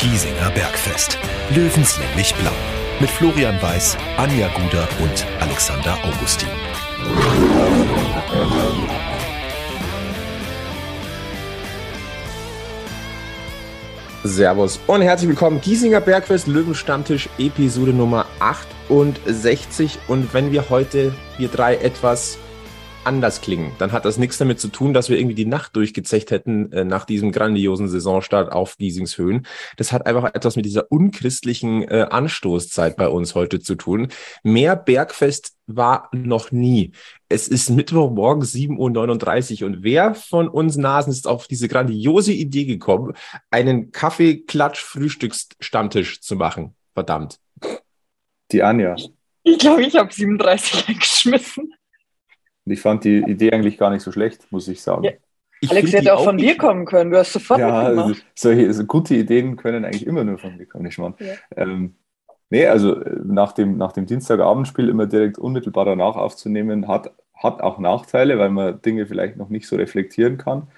Giesinger Bergfest. Löwenslänglich blau. Mit Florian Weiß, Anja Guder und Alexander Augustin. Servus und herzlich willkommen. Giesinger Bergfest Löwenstammtisch Episode Nummer 68. Und wenn wir heute, wir drei, etwas anders klingen, dann hat das nichts damit zu tun, dass wir irgendwie die Nacht durchgezecht hätten äh, nach diesem grandiosen Saisonstart auf Giesingshöhen. Das hat einfach etwas mit dieser unchristlichen äh, Anstoßzeit bei uns heute zu tun. Mehr Bergfest war noch nie. Es ist Mittwochmorgen 7.39 Uhr und wer von uns Nasen ist auf diese grandiose Idee gekommen, einen Kaffee-Klatsch-Frühstücksstammtisch zu machen? Verdammt. Die Anja. Ich glaube, ich habe 37 eingeschmissen. Und ich fand die Idee eigentlich gar nicht so schlecht, muss ich sagen. Ja. Ich Alex hätte auch von dir kommen können. Du hast sofort ja, also, solche also gute Ideen können eigentlich immer nur von mir kommen, ich meine. Ja. Ähm, nee, also äh, nach dem, nach dem Dienstagabendspiel immer direkt unmittelbar danach aufzunehmen, hat, hat auch Nachteile, weil man Dinge vielleicht noch nicht so reflektieren kann.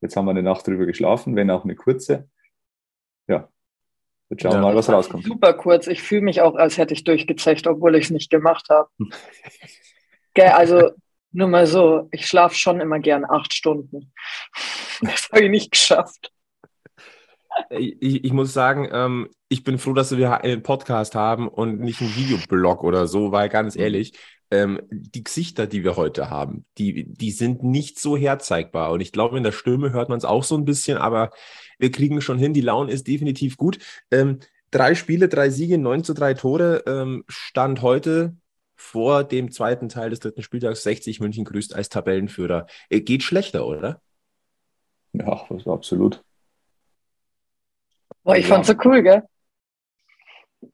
Jetzt haben wir eine Nacht drüber geschlafen, wenn auch eine kurze. Ja, Jetzt schauen wir ja, mal, was rauskommt. Super kurz. Ich fühle mich auch, als hätte ich durchgezecht, obwohl ich es nicht gemacht habe. Also nur mal so, ich schlafe schon immer gern acht Stunden. Das habe ich nicht geschafft. Ich, ich muss sagen, ähm, ich bin froh, dass wir einen Podcast haben und nicht einen Videoblog oder so, weil ganz mhm. ehrlich, ähm, die Gesichter, die wir heute haben, die, die sind nicht so herzeigbar. Und ich glaube, in der Stimme hört man es auch so ein bisschen, aber wir kriegen schon hin. Die Laune ist definitiv gut. Ähm, drei Spiele, drei Siege, neun zu drei Tore. Ähm, Stand heute vor dem zweiten Teil des dritten Spieltags 60 München grüßt als Tabellenführer. Er geht schlechter, oder? Ja, absolut. Boah, ich ja. fand's so cool, gell?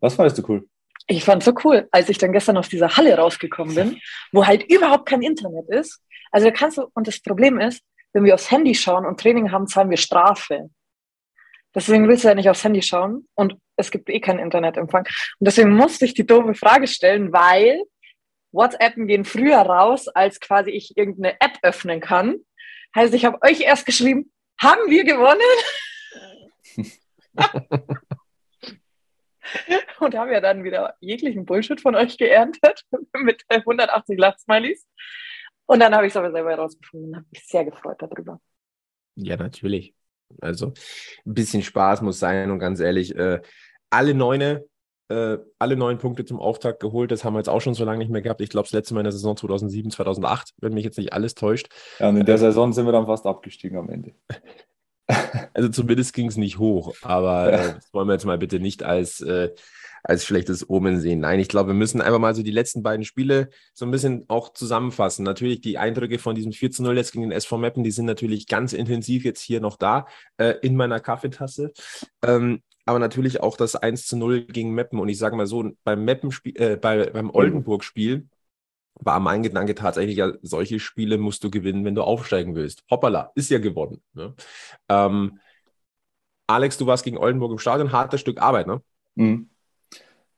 Was fandest du cool? Ich fand's so cool, als ich dann gestern aus dieser Halle rausgekommen bin, wo halt überhaupt kein Internet ist. Also da kannst du, und das Problem ist, wenn wir aufs Handy schauen und Training haben, zahlen wir Strafe. Deswegen willst du ja nicht aufs Handy schauen und es gibt eh keinen Internetempfang. Und deswegen musste ich die doofe Frage stellen, weil WhatsAppen gehen früher raus, als quasi ich irgendeine App öffnen kann. Heißt, ich habe euch erst geschrieben, haben wir gewonnen? und haben ja dann wieder jeglichen Bullshit von euch geerntet mit 180 Lachsmilies. Und dann habe ich es aber selber herausgefunden und habe mich sehr gefreut darüber. Ja, natürlich. Also ein bisschen Spaß muss sein und ganz ehrlich, äh, alle neune, äh, alle neun Punkte zum Auftakt geholt. Das haben wir jetzt auch schon so lange nicht mehr gehabt. Ich glaube, das letzte Mal in der Saison 2007, 2008, wenn mich jetzt nicht alles täuscht. Ja, und in der Saison sind wir dann fast abgestiegen am Ende. Also zumindest ging es nicht hoch, aber äh, das wollen wir jetzt mal bitte nicht als äh, als schlechtes Omen sehen. Nein, ich glaube, wir müssen einfach mal so die letzten beiden Spiele so ein bisschen auch zusammenfassen. Natürlich die Eindrücke von diesem 4 zu 0 jetzt gegen den SV Meppen, die sind natürlich ganz intensiv jetzt hier noch da äh, in meiner Kaffeetasse. Ähm, aber natürlich auch das 1 zu 0 gegen Meppen. Und ich sage mal so, beim Meppen-Spiel, äh, bei, beim Oldenburg-Spiel war mein Gedanke tatsächlich, ja, solche Spiele musst du gewinnen, wenn du aufsteigen willst. Hoppala, ist ja gewonnen. Ne? Ähm, Alex, du warst gegen Oldenburg im Stadion, hartes Stück Arbeit, ne? Mhm.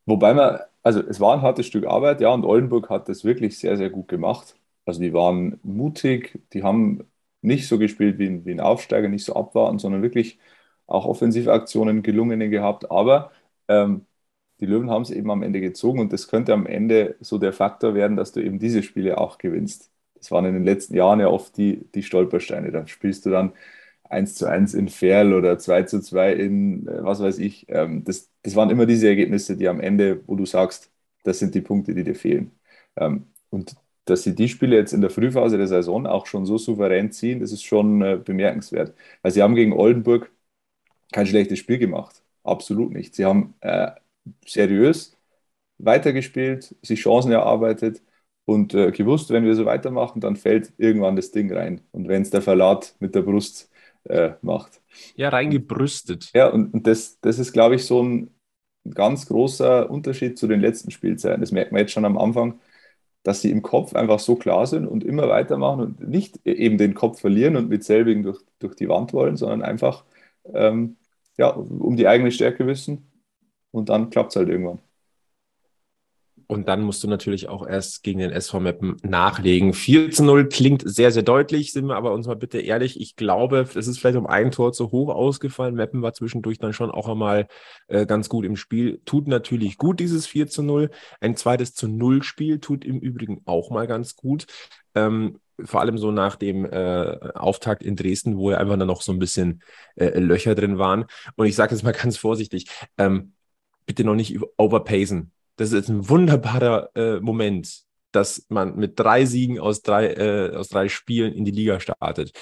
Wobei man, also es war ein hartes Stück Arbeit, ja, und Oldenburg hat das wirklich sehr, sehr gut gemacht. Also die waren mutig, die haben nicht so gespielt wie ein, wie ein Aufsteiger, nicht so abwarten, sondern wirklich auch offensive Aktionen gelungene gehabt. Aber ähm, die Löwen haben es eben am Ende gezogen und das könnte am Ende so der Faktor werden, dass du eben diese Spiele auch gewinnst. Das waren in den letzten Jahren ja oft die, die Stolpersteine. Da spielst du dann 1 zu 1 in Ferl oder 2 zu 2 in äh, was weiß ich. Ähm, das, das waren immer diese Ergebnisse, die am Ende, wo du sagst, das sind die Punkte, die dir fehlen. Ähm, und dass sie die Spiele jetzt in der Frühphase der Saison auch schon so souverän ziehen, das ist schon äh, bemerkenswert. Weil sie haben gegen Oldenburg kein schlechtes Spiel gemacht. Absolut nicht. Sie haben äh, seriös weitergespielt, sich Chancen erarbeitet und äh, gewusst, wenn wir so weitermachen, dann fällt irgendwann das Ding rein. Und wenn es der Verlat mit der Brust äh, macht. Ja, reingebrüstet. Ja, und, und das, das ist, glaube ich, so ein ganz großer Unterschied zu den letzten Spielzeiten. Das merkt man jetzt schon am Anfang, dass sie im Kopf einfach so klar sind und immer weitermachen und nicht eben den Kopf verlieren und mit selbigen durch, durch die Wand wollen, sondern einfach ähm, ja, um die eigene Stärke wissen und dann klappt es halt irgendwann. Und dann musst du natürlich auch erst gegen den SV Meppen nachlegen. 4 zu 0 klingt sehr, sehr deutlich, sind wir aber uns mal bitte ehrlich. Ich glaube, es ist vielleicht um ein Tor zu hoch ausgefallen. Meppen war zwischendurch dann schon auch einmal äh, ganz gut im Spiel. Tut natürlich gut, dieses 4 zu 0. Ein zweites zu 0 Spiel tut im Übrigen auch mal ganz gut. Ähm, vor allem so nach dem äh, Auftakt in Dresden, wo ja einfach dann noch so ein bisschen äh, Löcher drin waren. Und ich sage jetzt mal ganz vorsichtig, ähm, bitte noch nicht overpacen das ist jetzt ein wunderbarer äh, Moment, dass man mit drei Siegen aus drei, äh, aus drei Spielen in die Liga startet.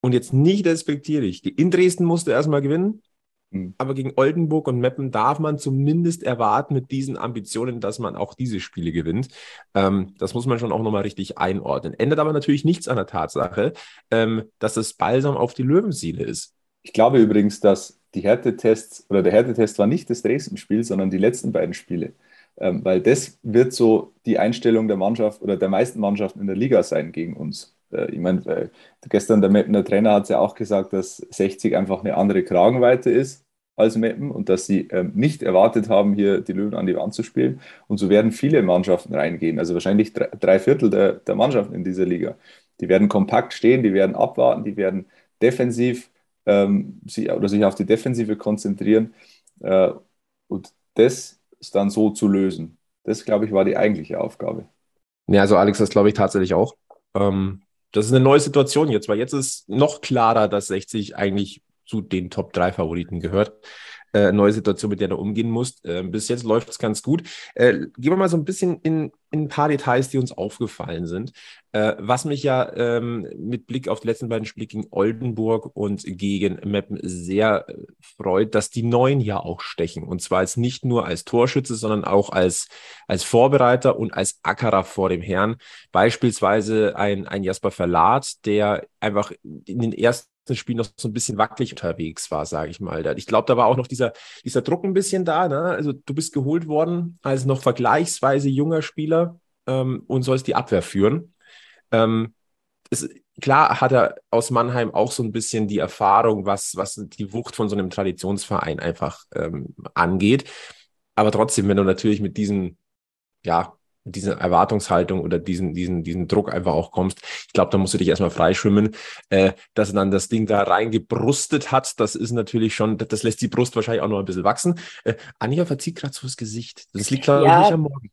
Und jetzt nicht respektierlich. In Dresden musste erstmal gewinnen, mhm. aber gegen Oldenburg und Meppen darf man zumindest erwarten mit diesen Ambitionen, dass man auch diese Spiele gewinnt. Ähm, das muss man schon auch nochmal richtig einordnen. Ändert aber natürlich nichts an der Tatsache, ähm, dass es balsam auf die Löwenseele ist. Ich glaube übrigens, dass die Härtetests oder der Härtetest war nicht das Dresden-Spiel, sondern die letzten beiden Spiele. Ähm, weil das wird so die Einstellung der Mannschaft oder der meisten Mannschaften in der Liga sein gegen uns. Äh, ich meine, gestern der Meppener Trainer hat ja auch gesagt, dass 60 einfach eine andere Kragenweite ist als Meppen und dass sie ähm, nicht erwartet haben, hier die Löwen an die Wand zu spielen. Und so werden viele Mannschaften reingehen, also wahrscheinlich drei, drei Viertel der, der Mannschaften in dieser Liga. Die werden kompakt stehen, die werden abwarten, die werden defensiv ähm, sie, oder sich auf die Defensive konzentrieren. Äh, und das ist dann so zu lösen. Das, glaube ich, war die eigentliche Aufgabe. Ja, also Alex, das glaube ich tatsächlich auch. Ähm, das ist eine neue Situation jetzt, weil jetzt ist noch klarer, dass 60 eigentlich zu den Top 3 Favoriten gehört äh, neue Situation, mit der du umgehen musst. Äh, bis jetzt läuft es ganz gut. Äh, gehen wir mal so ein bisschen in, in ein paar Details, die uns aufgefallen sind. Äh, was mich ja ähm, mit Blick auf die letzten beiden Spiele gegen Oldenburg und gegen Meppen sehr äh, freut, dass die Neuen ja auch stechen. Und zwar als nicht nur als Torschütze, sondern auch als, als Vorbereiter und als Ackerer vor dem Herrn. Beispielsweise ein, ein Jasper Verlat, der einfach in den ersten Spiel noch so ein bisschen wackelig unterwegs war, sage ich mal. Ich glaube, da war auch noch dieser, dieser Druck ein bisschen da. Ne? Also du bist geholt worden als noch vergleichsweise junger Spieler ähm, und sollst die Abwehr führen. Ähm, es, klar hat er aus Mannheim auch so ein bisschen die Erfahrung, was, was die Wucht von so einem Traditionsverein einfach ähm, angeht. Aber trotzdem, wenn du natürlich mit diesen ja, diese Erwartungshaltung oder diesen, diesen, diesen Druck einfach auch kommst. Ich glaube, da musst du dich erstmal freischwimmen. Äh, dass er dann das Ding da reingebrustet hat, das ist natürlich schon, das lässt die Brust wahrscheinlich auch noch ein bisschen wachsen. Äh, Anja verzieht gerade so das Gesicht. Das liegt, glaube ich, ja, nicht am Morgen.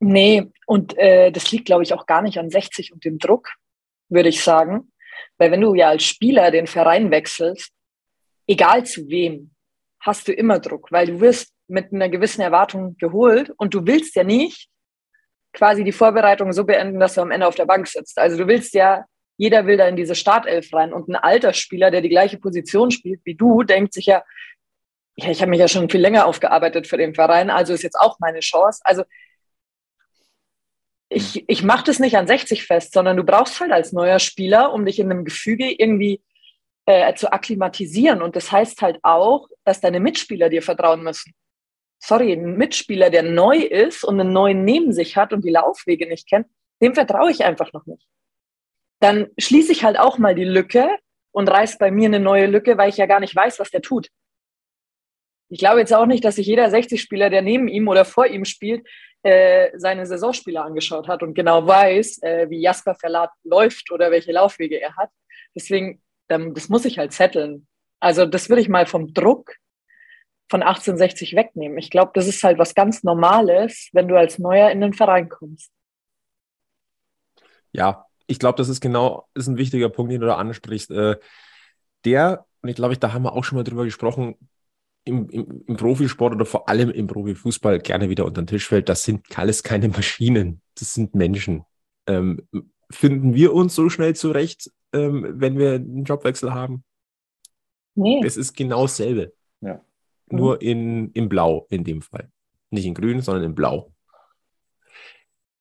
Nee, und äh, das liegt, glaube ich, auch gar nicht an 60 und dem Druck, würde ich sagen. Weil wenn du ja als Spieler den Verein wechselst, egal zu wem, hast du immer Druck, weil du wirst mit einer gewissen Erwartung geholt und du willst ja nicht, quasi die Vorbereitung so beenden, dass du am Ende auf der Bank sitzt. Also du willst ja, jeder will da in diese Startelf rein und ein alter Spieler, der die gleiche Position spielt wie du, denkt sich ja, ja, ich habe mich ja schon viel länger aufgearbeitet für den Verein, also ist jetzt auch meine Chance. Also ich, ich mache das nicht an 60 fest, sondern du brauchst halt als neuer Spieler, um dich in einem Gefüge irgendwie äh, zu akklimatisieren. Und das heißt halt auch, dass deine Mitspieler dir vertrauen müssen sorry, ein Mitspieler, der neu ist und einen neuen neben sich hat und die Laufwege nicht kennt, dem vertraue ich einfach noch nicht. Dann schließe ich halt auch mal die Lücke und reiß bei mir eine neue Lücke, weil ich ja gar nicht weiß, was der tut. Ich glaube jetzt auch nicht, dass sich jeder 60-Spieler, der neben ihm oder vor ihm spielt, äh, seine Saisonspieler angeschaut hat und genau weiß, äh, wie Jasper Verlat läuft oder welche Laufwege er hat. Deswegen, ähm, das muss ich halt zetteln. Also das würde ich mal vom Druck von 1860 wegnehmen. Ich glaube, das ist halt was ganz Normales, wenn du als Neuer in den Verein kommst. Ja, ich glaube, das ist genau, ist ein wichtiger Punkt, den du da ansprichst. Äh, der, und ich glaube, da haben wir auch schon mal drüber gesprochen, im, im, im, Profisport oder vor allem im Profifußball gerne wieder unter den Tisch fällt, das sind alles keine Maschinen, das sind Menschen. Ähm, finden wir uns so schnell zurecht, ähm, wenn wir einen Jobwechsel haben? Nee. Es ist genau dasselbe. Ja. Mhm. Nur in, in Blau in dem Fall. Nicht in Grün, sondern in Blau.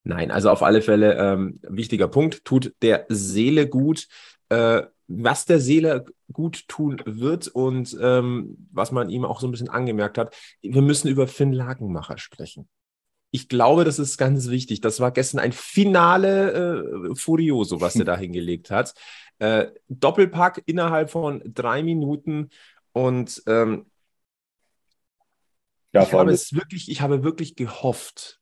Nein, also auf alle Fälle ähm, wichtiger Punkt, tut der Seele gut. Äh, was der Seele gut tun wird und ähm, was man ihm auch so ein bisschen angemerkt hat, wir müssen über Finn Lagenmacher sprechen. Ich glaube, das ist ganz wichtig. Das war gestern ein Finale äh, Furioso, was er da hingelegt hat. Äh, Doppelpack innerhalb von drei Minuten und ähm, ja, ich, habe es wirklich, ich habe wirklich gehofft,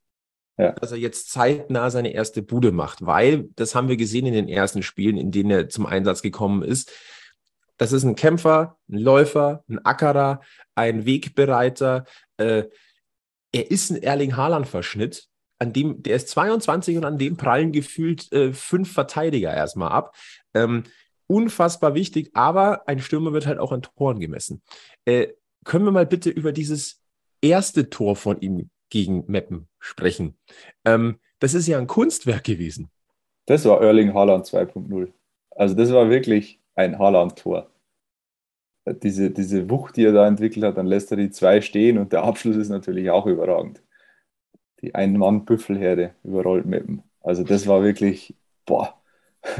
ja. dass er jetzt zeitnah seine erste Bude macht, weil das haben wir gesehen in den ersten Spielen, in denen er zum Einsatz gekommen ist. Das ist ein Kämpfer, ein Läufer, ein Ackerer, ein Wegbereiter. Äh, er ist ein Erling Haaland-Verschnitt, an dem, der ist 22 und an dem prallen gefühlt äh, fünf Verteidiger erstmal ab. Ähm, unfassbar wichtig, aber ein Stürmer wird halt auch an Toren gemessen. Äh, können wir mal bitte über dieses erste Tor von ihm gegen Meppen sprechen? Ähm, das ist ja ein Kunstwerk gewesen. Das war Erling Haaland 2.0. Also das war wirklich ein Haaland-Tor. Diese, diese Wucht, die er da entwickelt hat, dann lässt er die zwei stehen und der Abschluss ist natürlich auch überragend. Die Ein-Mann-Büffelherde überrollt Meppen. Also das war wirklich, boah.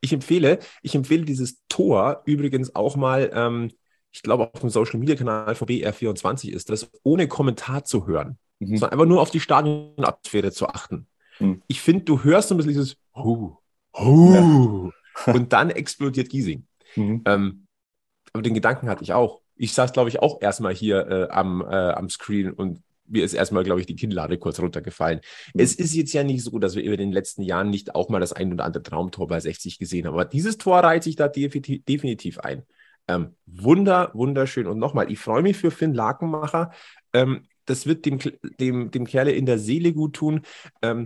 ich empfehle, ich empfehle dieses Tor übrigens auch mal, ähm, ich glaube auf dem Social Media Kanal von BR24 ist das, ohne Kommentar zu hören, mhm. sondern einfach nur auf die Stadionatmosphäre zu achten. Mhm. Ich finde, du hörst so ein bisschen dieses Hu, Hu, ja. und dann explodiert Giesing. Mhm. Ähm, aber den Gedanken hatte ich auch. Ich saß, glaube ich, auch erstmal hier äh, am, äh, am Screen und mir ist erstmal, glaube ich, die Kinnlade kurz runtergefallen. Mhm. Es ist jetzt ja nicht so, dass wir über den letzten Jahren nicht auch mal das ein oder andere Traumtor bei 60 gesehen haben. Aber dieses Tor reiht sich da definitiv, definitiv ein. Ähm, wunder, wunderschön. Und nochmal, ich freue mich für Finn Lakenmacher. Ähm, das wird dem, dem, dem Kerle in der Seele gut tun. Ähm,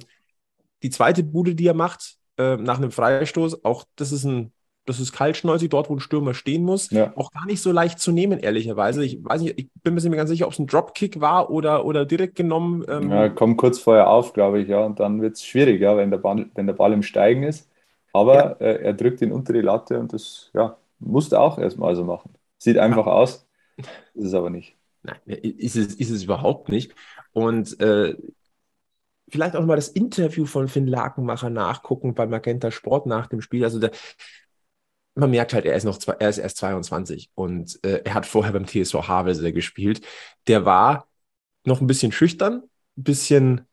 die zweite Bude, die er macht, äh, nach einem Freistoß, auch das ist ein das ist kaltschnäuzig, dort, wo ein Stürmer stehen muss. Ja. Auch gar nicht so leicht zu nehmen, ehrlicherweise. Ich weiß nicht, ich bin mir nicht ganz sicher, ob es ein Dropkick war oder, oder direkt genommen. Ähm. Ja, kommt kurz vorher auf, glaube ich, ja. Und dann wird es schwierig, ja, wenn der, Ball, wenn der Ball im Steigen ist. Aber ja. äh, er drückt ihn unter die Latte und das ja, musste auch erstmal so machen. Sieht einfach ja. aus, ist es aber nicht. Nein, ist es, ist es überhaupt nicht. Und äh, vielleicht auch mal das Interview von Finn Lakenmacher nachgucken bei Magenta Sport nach dem Spiel. Also der, man merkt halt, er ist noch zwei, er ist erst 22 und äh, er hat vorher beim TSV Havelse gespielt. Der war noch ein bisschen schüchtern, ein bisschen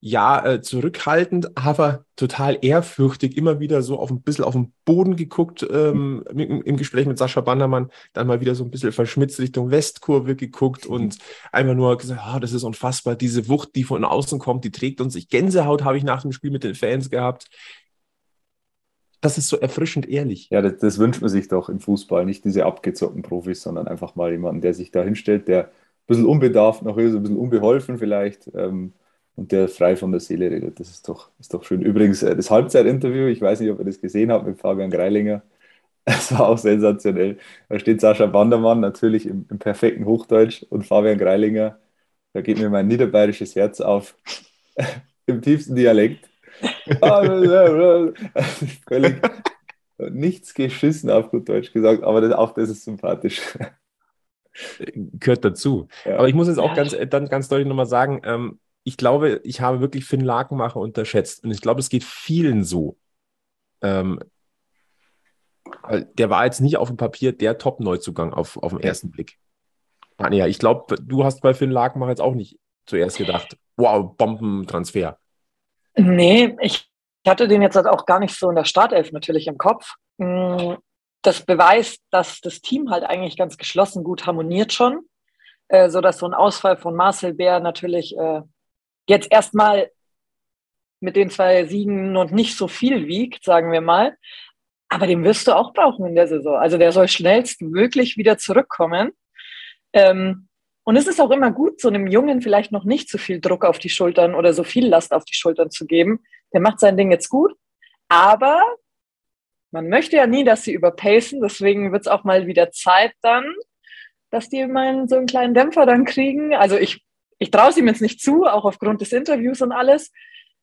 ja, äh, zurückhaltend, aber total ehrfürchtig, immer wieder so auf ein bisschen auf den Boden geguckt ähm, im, im, Gespräch mit Sascha Bandermann, dann mal wieder so ein bisschen verschmitzt Richtung Westkurve geguckt und einfach nur gesagt, oh, das ist unfassbar, diese Wucht, die von außen kommt, die trägt uns. Ich Gänsehaut habe ich nach dem Spiel mit den Fans gehabt das ist so erfrischend ehrlich. Ja, das, das, wünscht man sich doch im Fußball. Nicht diese abgezockten Profis, sondern einfach mal jemanden, der sich da hinstellt, der ein bisschen unbedarft noch ist, ein bisschen unbeholfen vielleicht ähm, und der frei von der Seele redet. Das ist doch, ist doch schön. Übrigens, äh, das Halbzeitinterview, ich weiß nicht, ob ihr das gesehen habt mit Fabian Greilinger. Es war auch sensationell. Da steht Sascha Bandermann natürlich im, im perfekten Hochdeutsch und Fabian Greilinger, da geht mir mein niederbayerisches Herz auf, im tiefsten Dialekt Völlig nichts geschissen auf gut Deutsch gesagt, aber das, auch das ist sympathisch. Gehört dazu. Ja. Aber ich muss jetzt auch ganz, dann ganz deutlich nochmal sagen, ähm, ich glaube, ich habe wirklich Finn Lakenmacher unterschätzt. Und ich glaube, es geht vielen so. Ähm, der war jetzt nicht auf dem Papier der Top-Neuzugang auf, auf den ersten Blick. Anja, ich glaube, du hast bei Finn Lakenmacher jetzt auch nicht zuerst gedacht, wow, Bombentransfer. Nee, ich hatte den jetzt halt auch gar nicht so in der Startelf natürlich im Kopf. Mm, das beweist, dass das Team halt eigentlich ganz geschlossen gut harmoniert schon, äh, so dass so ein Ausfall von Marcel Bär natürlich äh, jetzt erstmal mit den zwei Siegen und nicht so viel wiegt, sagen wir mal. Aber den wirst du auch brauchen in der Saison. Also der soll schnellstmöglich wieder zurückkommen. Ähm, und es ist auch immer gut, so einem Jungen vielleicht noch nicht so viel Druck auf die Schultern oder so viel Last auf die Schultern zu geben. Der macht sein Ding jetzt gut, aber man möchte ja nie, dass sie überpacen. Deswegen wird es auch mal wieder Zeit dann, dass die mal so einen kleinen Dämpfer dann kriegen. Also ich, ich traue es ihm jetzt nicht zu, auch aufgrund des Interviews und alles.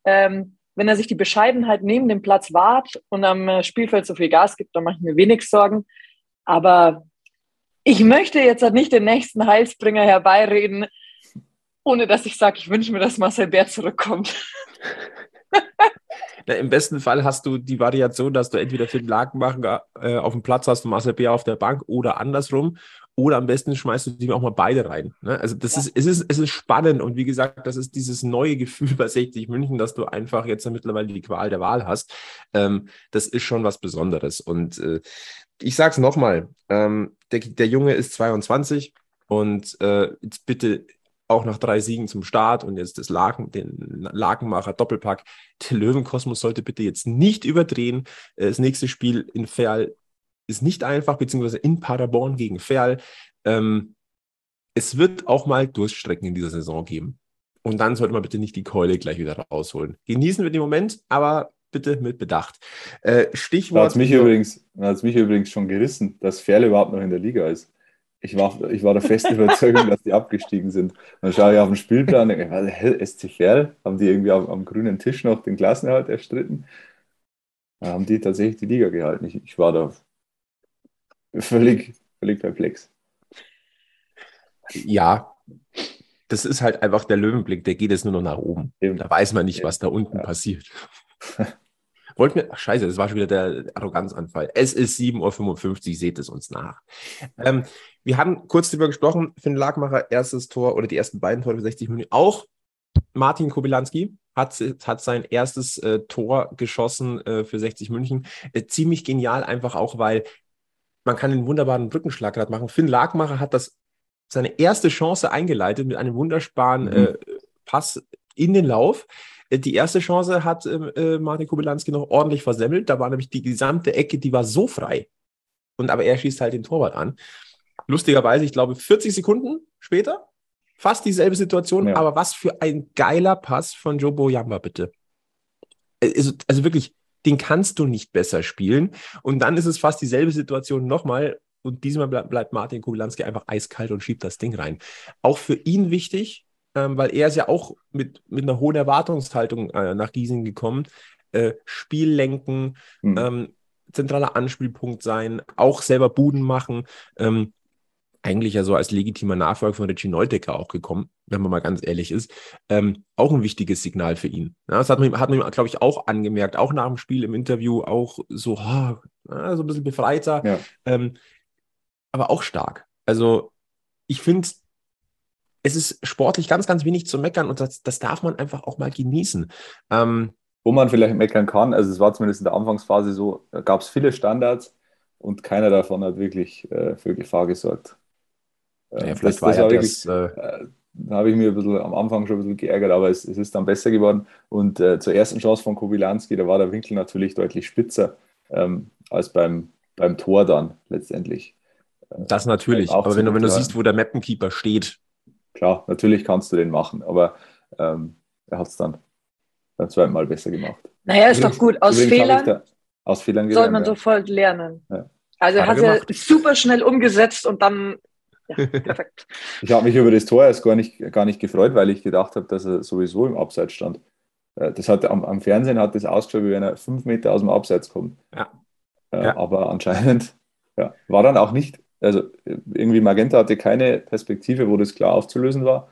Ähm, wenn er sich die Bescheidenheit neben dem Platz wahrt und am Spielfeld so viel Gas gibt, dann mache ich mir wenig Sorgen. Aber ich möchte jetzt halt nicht den nächsten Heilsbringer herbeireden, ohne dass ich sage, ich wünsche mir, dass Marcel Bär zurückkommt. Na, Im besten Fall hast du die Variation, dass du entweder Finn Lakenmacher äh, auf dem Platz hast und Marcel Bär auf der Bank oder andersrum. Oder am besten schmeißt du die auch mal beide rein. Ne? Also das ja. ist, es ist, es ist spannend und wie gesagt, das ist dieses neue Gefühl bei 60 München, dass du einfach jetzt mittlerweile die Qual der Wahl hast. Ähm, das ist schon was Besonderes. Und äh, ich sage es nochmal, ähm, der, der Junge ist 22 und äh, jetzt bitte auch nach drei Siegen zum Start und jetzt das Laken, den Lakenmacher Doppelpack. Der Löwenkosmos sollte bitte jetzt nicht überdrehen. Das nächste Spiel in Ferl ist nicht einfach, beziehungsweise in Paderborn gegen Ferl. Ähm, es wird auch mal Durststrecken in dieser Saison geben. Und dann sollte man bitte nicht die Keule gleich wieder rausholen. Genießen wir den Moment, aber bitte mit Bedacht. Äh, Stichwort. Da hat es mich, übrigens, mich übrigens schon gerissen, dass Ferl überhaupt noch in der Liga ist. Ich war, ich war der festen Überzeugung, dass die abgestiegen sind. Dann schaue ich auf den Spielplan und denke, hä, SC Verl? Haben die irgendwie am, am, grünen Tisch noch den Klassenerhalt erstritten? Dann haben die tatsächlich die Liga gehalten. Ich, ich war da völlig, völlig perplex. Ja, das ist halt einfach der Löwenblick, der geht jetzt nur noch nach oben. Eben. Da weiß man nicht, was da unten ja. passiert. Wollten wir, ach scheiße, das war schon wieder der Arroganzanfall. Es ist 7.55 Uhr, seht es uns nach. Ähm, wir haben kurz darüber gesprochen, Finn Lagmacher, erstes Tor oder die ersten beiden Tore für 60 Minuten. Auch Martin Kobilanski hat, hat sein erstes äh, Tor geschossen äh, für 60 München. Äh, ziemlich genial, einfach auch, weil man kann einen wunderbaren Brückenschlag gerade machen. Finn Lagmacher hat das seine erste Chance eingeleitet mit einem wunderbaren mhm. äh, Pass in den Lauf. Äh, die erste Chance hat ähm, äh, Martin Kubelanski noch ordentlich versemmelt. Da war nämlich die gesamte Ecke, die war so frei. Und aber er schießt halt den Torwart an. Lustigerweise, ich glaube, 40 Sekunden später, fast dieselbe Situation, ja. aber was für ein geiler Pass von Jobo Yamba, bitte. Äh, also, also wirklich, den kannst du nicht besser spielen. Und dann ist es fast dieselbe Situation nochmal. Und diesmal bleibt Martin Kubelanski einfach eiskalt und schiebt das Ding rein. Auch für ihn wichtig, ähm, weil er ist ja auch mit, mit einer hohen Erwartungshaltung äh, nach Giesing gekommen. Äh, Spiel lenken, mhm. ähm, zentraler Anspielpunkt sein, auch selber Buden machen. Ähm, eigentlich ja so als legitimer Nachfolger von Richie Neudecker auch gekommen, wenn man mal ganz ehrlich ist. Ähm, auch ein wichtiges Signal für ihn. Ja, das hat man, hat man glaube ich, auch angemerkt, auch nach dem Spiel im Interview, auch so, oh, so ein bisschen befreiter, ja. ähm, aber auch stark. Also ich finde, es ist sportlich ganz, ganz wenig zu meckern und das, das darf man einfach auch mal genießen. Ähm, Wo man vielleicht meckern kann, also es war zumindest in der Anfangsphase so, da gab es viele Standards und keiner davon hat wirklich äh, für Gefahr gesorgt. Ja, vielleicht das, war das ja wirklich, das, äh, äh, da habe ich mir ein bisschen, am Anfang schon ein bisschen geärgert, aber es, es ist dann besser geworden. Und äh, zur ersten Chance von Kobilanski, da war der Winkel natürlich deutlich spitzer ähm, als beim, beim Tor dann letztendlich. Äh, das natürlich, aber wenn du, wenn du siehst, wo der Mappenkeeper steht, klar, natürlich kannst du den machen, aber ähm, er hat es dann beim zweiten Mal besser gemacht. Naja, ist übrigens, doch gut. Aus Fehlern, da, aus Fehlern gelernt, soll man ja. sofort lernen. Ja. Also er hat er super schnell umgesetzt und dann ja, perfekt. ich habe mich über das Tor erst gar nicht, gar nicht gefreut, weil ich gedacht habe, dass er sowieso im Abseits stand. Äh, das hat, am, am Fernsehen hat das ausgeschaut, wie wenn er fünf Meter aus dem Abseits kommt. Ja. Äh, ja. Aber anscheinend ja, war dann auch nicht also irgendwie Magenta hatte keine Perspektive, wo das klar aufzulösen war.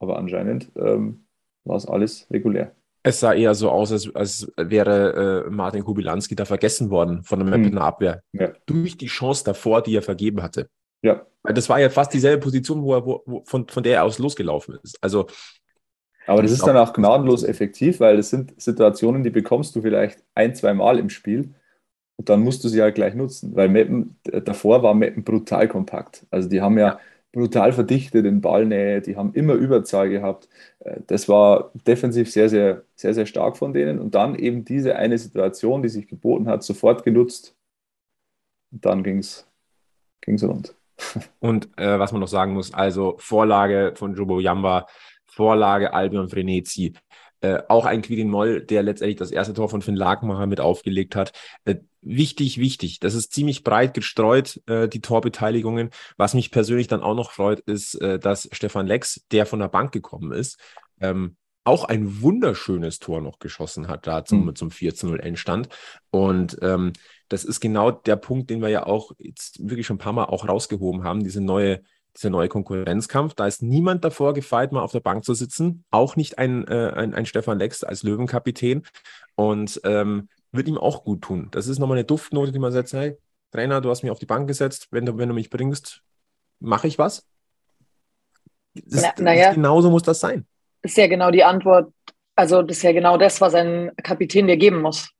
Aber anscheinend ähm, war es alles regulär. Es sah eher so aus, als, als wäre äh, Martin Kubilanski da vergessen worden von der Mappener hm. Abwehr. Ja. Durch die Chance davor, die er vergeben hatte. Ja. Weil das war ja fast dieselbe Position, wo er, wo, wo, von, von der er aus losgelaufen ist. Also. Aber das ist dann auch gnadenlos effektiv, weil das sind Situationen, die bekommst du vielleicht ein, zwei Mal im Spiel und dann musst du sie halt gleich nutzen, weil Mappen, davor war Mappen brutal kompakt. Also die haben ja brutal verdichtet in Ballnähe, die haben immer Überzahl gehabt. Äh, das war defensiv sehr, sehr, sehr, sehr stark von denen. Und dann eben diese eine Situation, die sich geboten hat, sofort genutzt. Und dann ging es rund. Und äh, was man noch sagen muss, also Vorlage von Jobo Yamba, Vorlage Albion Frenetzi, äh, auch ein Quirin Moll, der letztendlich das erste Tor von Finn Lagmacher mit aufgelegt hat. Äh, wichtig, wichtig. Das ist ziemlich breit gestreut, äh, die Torbeteiligungen. Was mich persönlich dann auch noch freut, ist, äh, dass Stefan Lex, der von der Bank gekommen ist, ähm, auch ein wunderschönes Tor noch geschossen hat, da zum, mhm. zum 4 0 Endstand. Und ähm, das ist genau der Punkt, den wir ja auch jetzt wirklich schon ein paar Mal auch rausgehoben haben, diese neue dieser neue Konkurrenzkampf. Da ist niemand davor gefeit, mal auf der Bank zu sitzen. Auch nicht ein, äh, ein, ein Stefan Lex als Löwenkapitän. Und ähm, wird ihm auch gut tun. Das ist nochmal eine Duftnote, die man setzt. Hey, Trainer, du hast mich auf die Bank gesetzt. Wenn du, wenn du mich bringst, mache ich was. Das, Na, naja, genauso muss das sein. Das ist ja genau die Antwort. Also, das ist ja genau das, was ein Kapitän dir geben muss.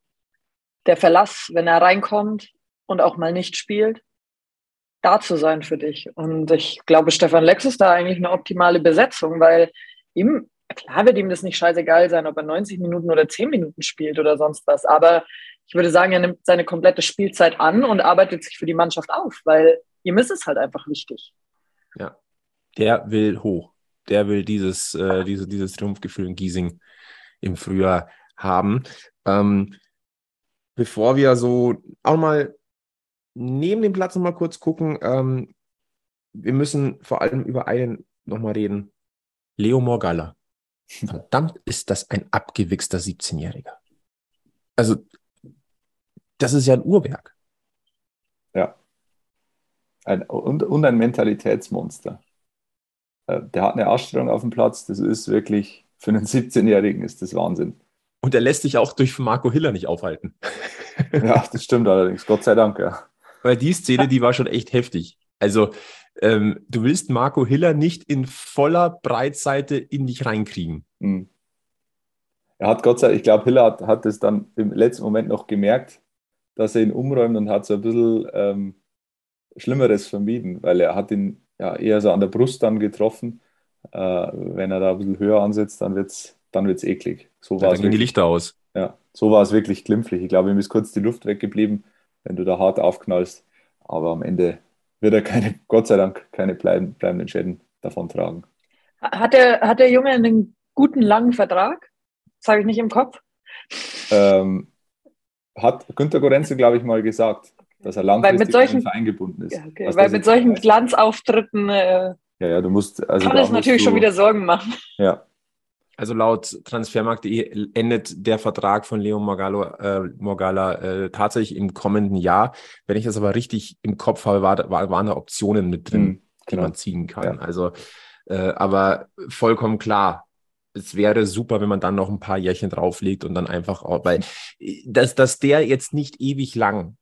Der Verlass, wenn er reinkommt und auch mal nicht spielt, da zu sein für dich. Und ich glaube, Stefan Lex ist da eigentlich eine optimale Besetzung, weil ihm, klar wird ihm das nicht scheißegal sein, ob er 90 Minuten oder 10 Minuten spielt oder sonst was. Aber ich würde sagen, er nimmt seine komplette Spielzeit an und arbeitet sich für die Mannschaft auf, weil ihm ist es halt einfach wichtig. Ja, der will hoch. Der will dieses, äh, diese, dieses Triumphgefühl in Giesing im Frühjahr haben. Ähm, bevor wir so auch mal neben dem Platz nochmal kurz gucken, ähm, wir müssen vor allem über einen nochmal reden. Leo Morgalla. Verdammt, ist das ein abgewichster 17-Jähriger. Also, das ist ja ein Uhrwerk. Ja. Ein, und, und ein Mentalitätsmonster. Äh, der hat eine Ausstellung auf dem Platz, das ist wirklich, für einen 17-Jährigen ist das Wahnsinn. Und er lässt sich auch durch Marco Hiller nicht aufhalten. ja, das stimmt allerdings, Gott sei Dank, ja. Weil die Szene, die war schon echt heftig. Also, ähm, du willst Marco Hiller nicht in voller Breitseite in dich reinkriegen. Mhm. Er hat Gott sei Dank, ich glaube, Hiller hat, hat es dann im letzten Moment noch gemerkt, dass er ihn umräumt und hat so ein bisschen ähm, Schlimmeres vermieden, weil er hat ihn ja, eher so an der Brust dann getroffen. Äh, wenn er da ein bisschen höher ansetzt, dann wird es dann wird's eklig. So ja, dann gehen die Lichter aus. Ja, so war es wirklich glimpflich. Ich glaube, ihm ist kurz die Luft weggeblieben, wenn du da hart aufknallst. Aber am Ende wird er keine, Gott sei Dank, keine bleiben, bleibenden Schäden davon tragen. Hat der, hat der Junge einen guten langen Vertrag? Das habe ich nicht im Kopf. Ähm, hat Günter Gorenzel, glaube ich, mal gesagt dass er langfristig mit solchen, Verein gebunden ist. Ja, okay. Weil mit solchen Glanzauftritten äh, ja, ja, du musst, also kann es natürlich du, schon wieder Sorgen machen. Ja. Also laut Transfermarkt.de endet der Vertrag von Leo Morgalo, äh, Morgala äh, tatsächlich im kommenden Jahr. Wenn ich das aber richtig im Kopf habe, war, war, waren da Optionen mit drin, mhm, die genau. man ziehen kann. Ja. Also, äh, aber vollkommen klar, es wäre super, wenn man dann noch ein paar Jährchen drauflegt und dann einfach, auch, weil dass, dass der jetzt nicht ewig lang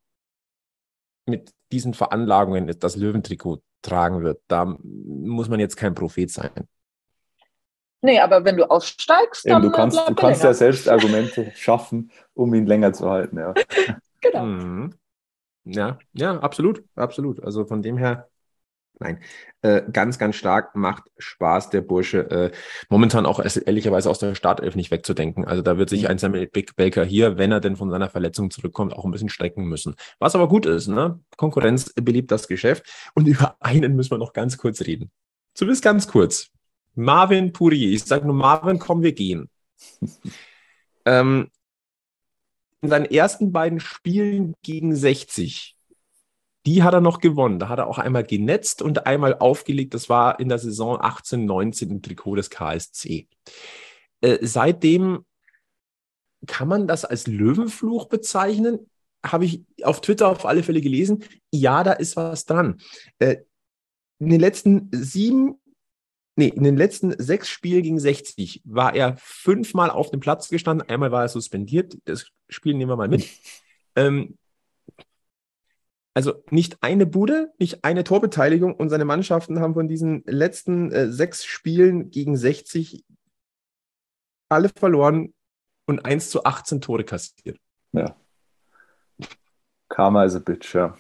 mit diesen Veranlagungen das Löwentrikot tragen wird, da muss man jetzt kein Prophet sein. Nee, aber wenn du aussteigst, dann. Eben, du kannst, du kannst ja selbst Argumente schaffen, um ihn länger zu halten. Ja. genau. Mhm. Ja, ja, absolut, absolut. Also von dem her Nein, äh, ganz, ganz stark macht Spaß, der Bursche. Äh, momentan auch ehrlicherweise aus der Startelf nicht wegzudenken. Also da wird sich mhm. ein Samuel Big Baker hier, wenn er denn von seiner Verletzung zurückkommt, auch ein bisschen strecken müssen. Was aber gut ist, ne? Konkurrenz beliebt das Geschäft. Und über einen müssen wir noch ganz kurz reden. Zumindest ganz kurz. Marvin Puri. Ich sage nur, Marvin, komm, wir gehen. ähm, in seinen ersten beiden Spielen gegen 60 die hat er noch gewonnen. Da hat er auch einmal genetzt und einmal aufgelegt. Das war in der Saison 18, 19 im Trikot des KSC. Äh, seitdem kann man das als Löwenfluch bezeichnen. Habe ich auf Twitter auf alle Fälle gelesen. Ja, da ist was dran. Äh, in den letzten sieben, nee, in den letzten sechs Spielen gegen 60 war er fünfmal auf dem Platz gestanden. Einmal war er suspendiert. Das Spiel nehmen wir mal mit. Ähm, also nicht eine Bude, nicht eine Torbeteiligung und seine Mannschaften haben von diesen letzten äh, sechs Spielen gegen 60 alle verloren und 1 zu 18 Tore kassiert. Ja. Karma is a bitch, ja.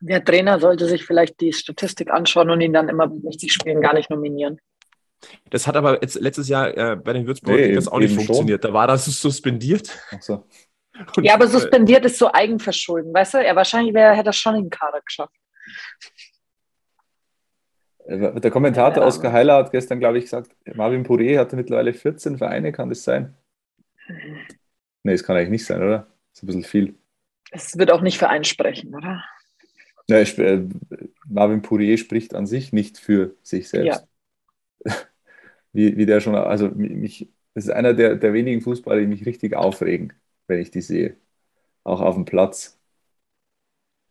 Der Trainer sollte sich vielleicht die Statistik anschauen und ihn dann immer bei 60 Spielen gar nicht nominieren. Das hat aber jetzt letztes Jahr äh, bei den Würzburg nee, das auch nicht funktioniert. Schon. Da war das suspendiert. Ach so. Und ja, aber äh, suspendiert ist so Eigenverschulden, weißt du? Er wahrscheinlich wäre, hätte das schon in den Kader geschafft. Äh, der Kommentator ja. Oskar Heiler hat gestern, glaube ich, gesagt, Marvin Pouré hatte mittlerweile 14 Vereine, kann das sein? Nee, das kann eigentlich nicht sein, oder? Das ist ein bisschen viel. Es wird auch nicht für einen sprechen, oder? Ja, ich, äh, Marvin Pouré spricht an sich nicht für sich selbst. Ja. Wie, wie der schon, also mich, das ist einer der, der wenigen Fußballer, die mich richtig aufregen wenn ich die sehe. Auch auf dem Platz.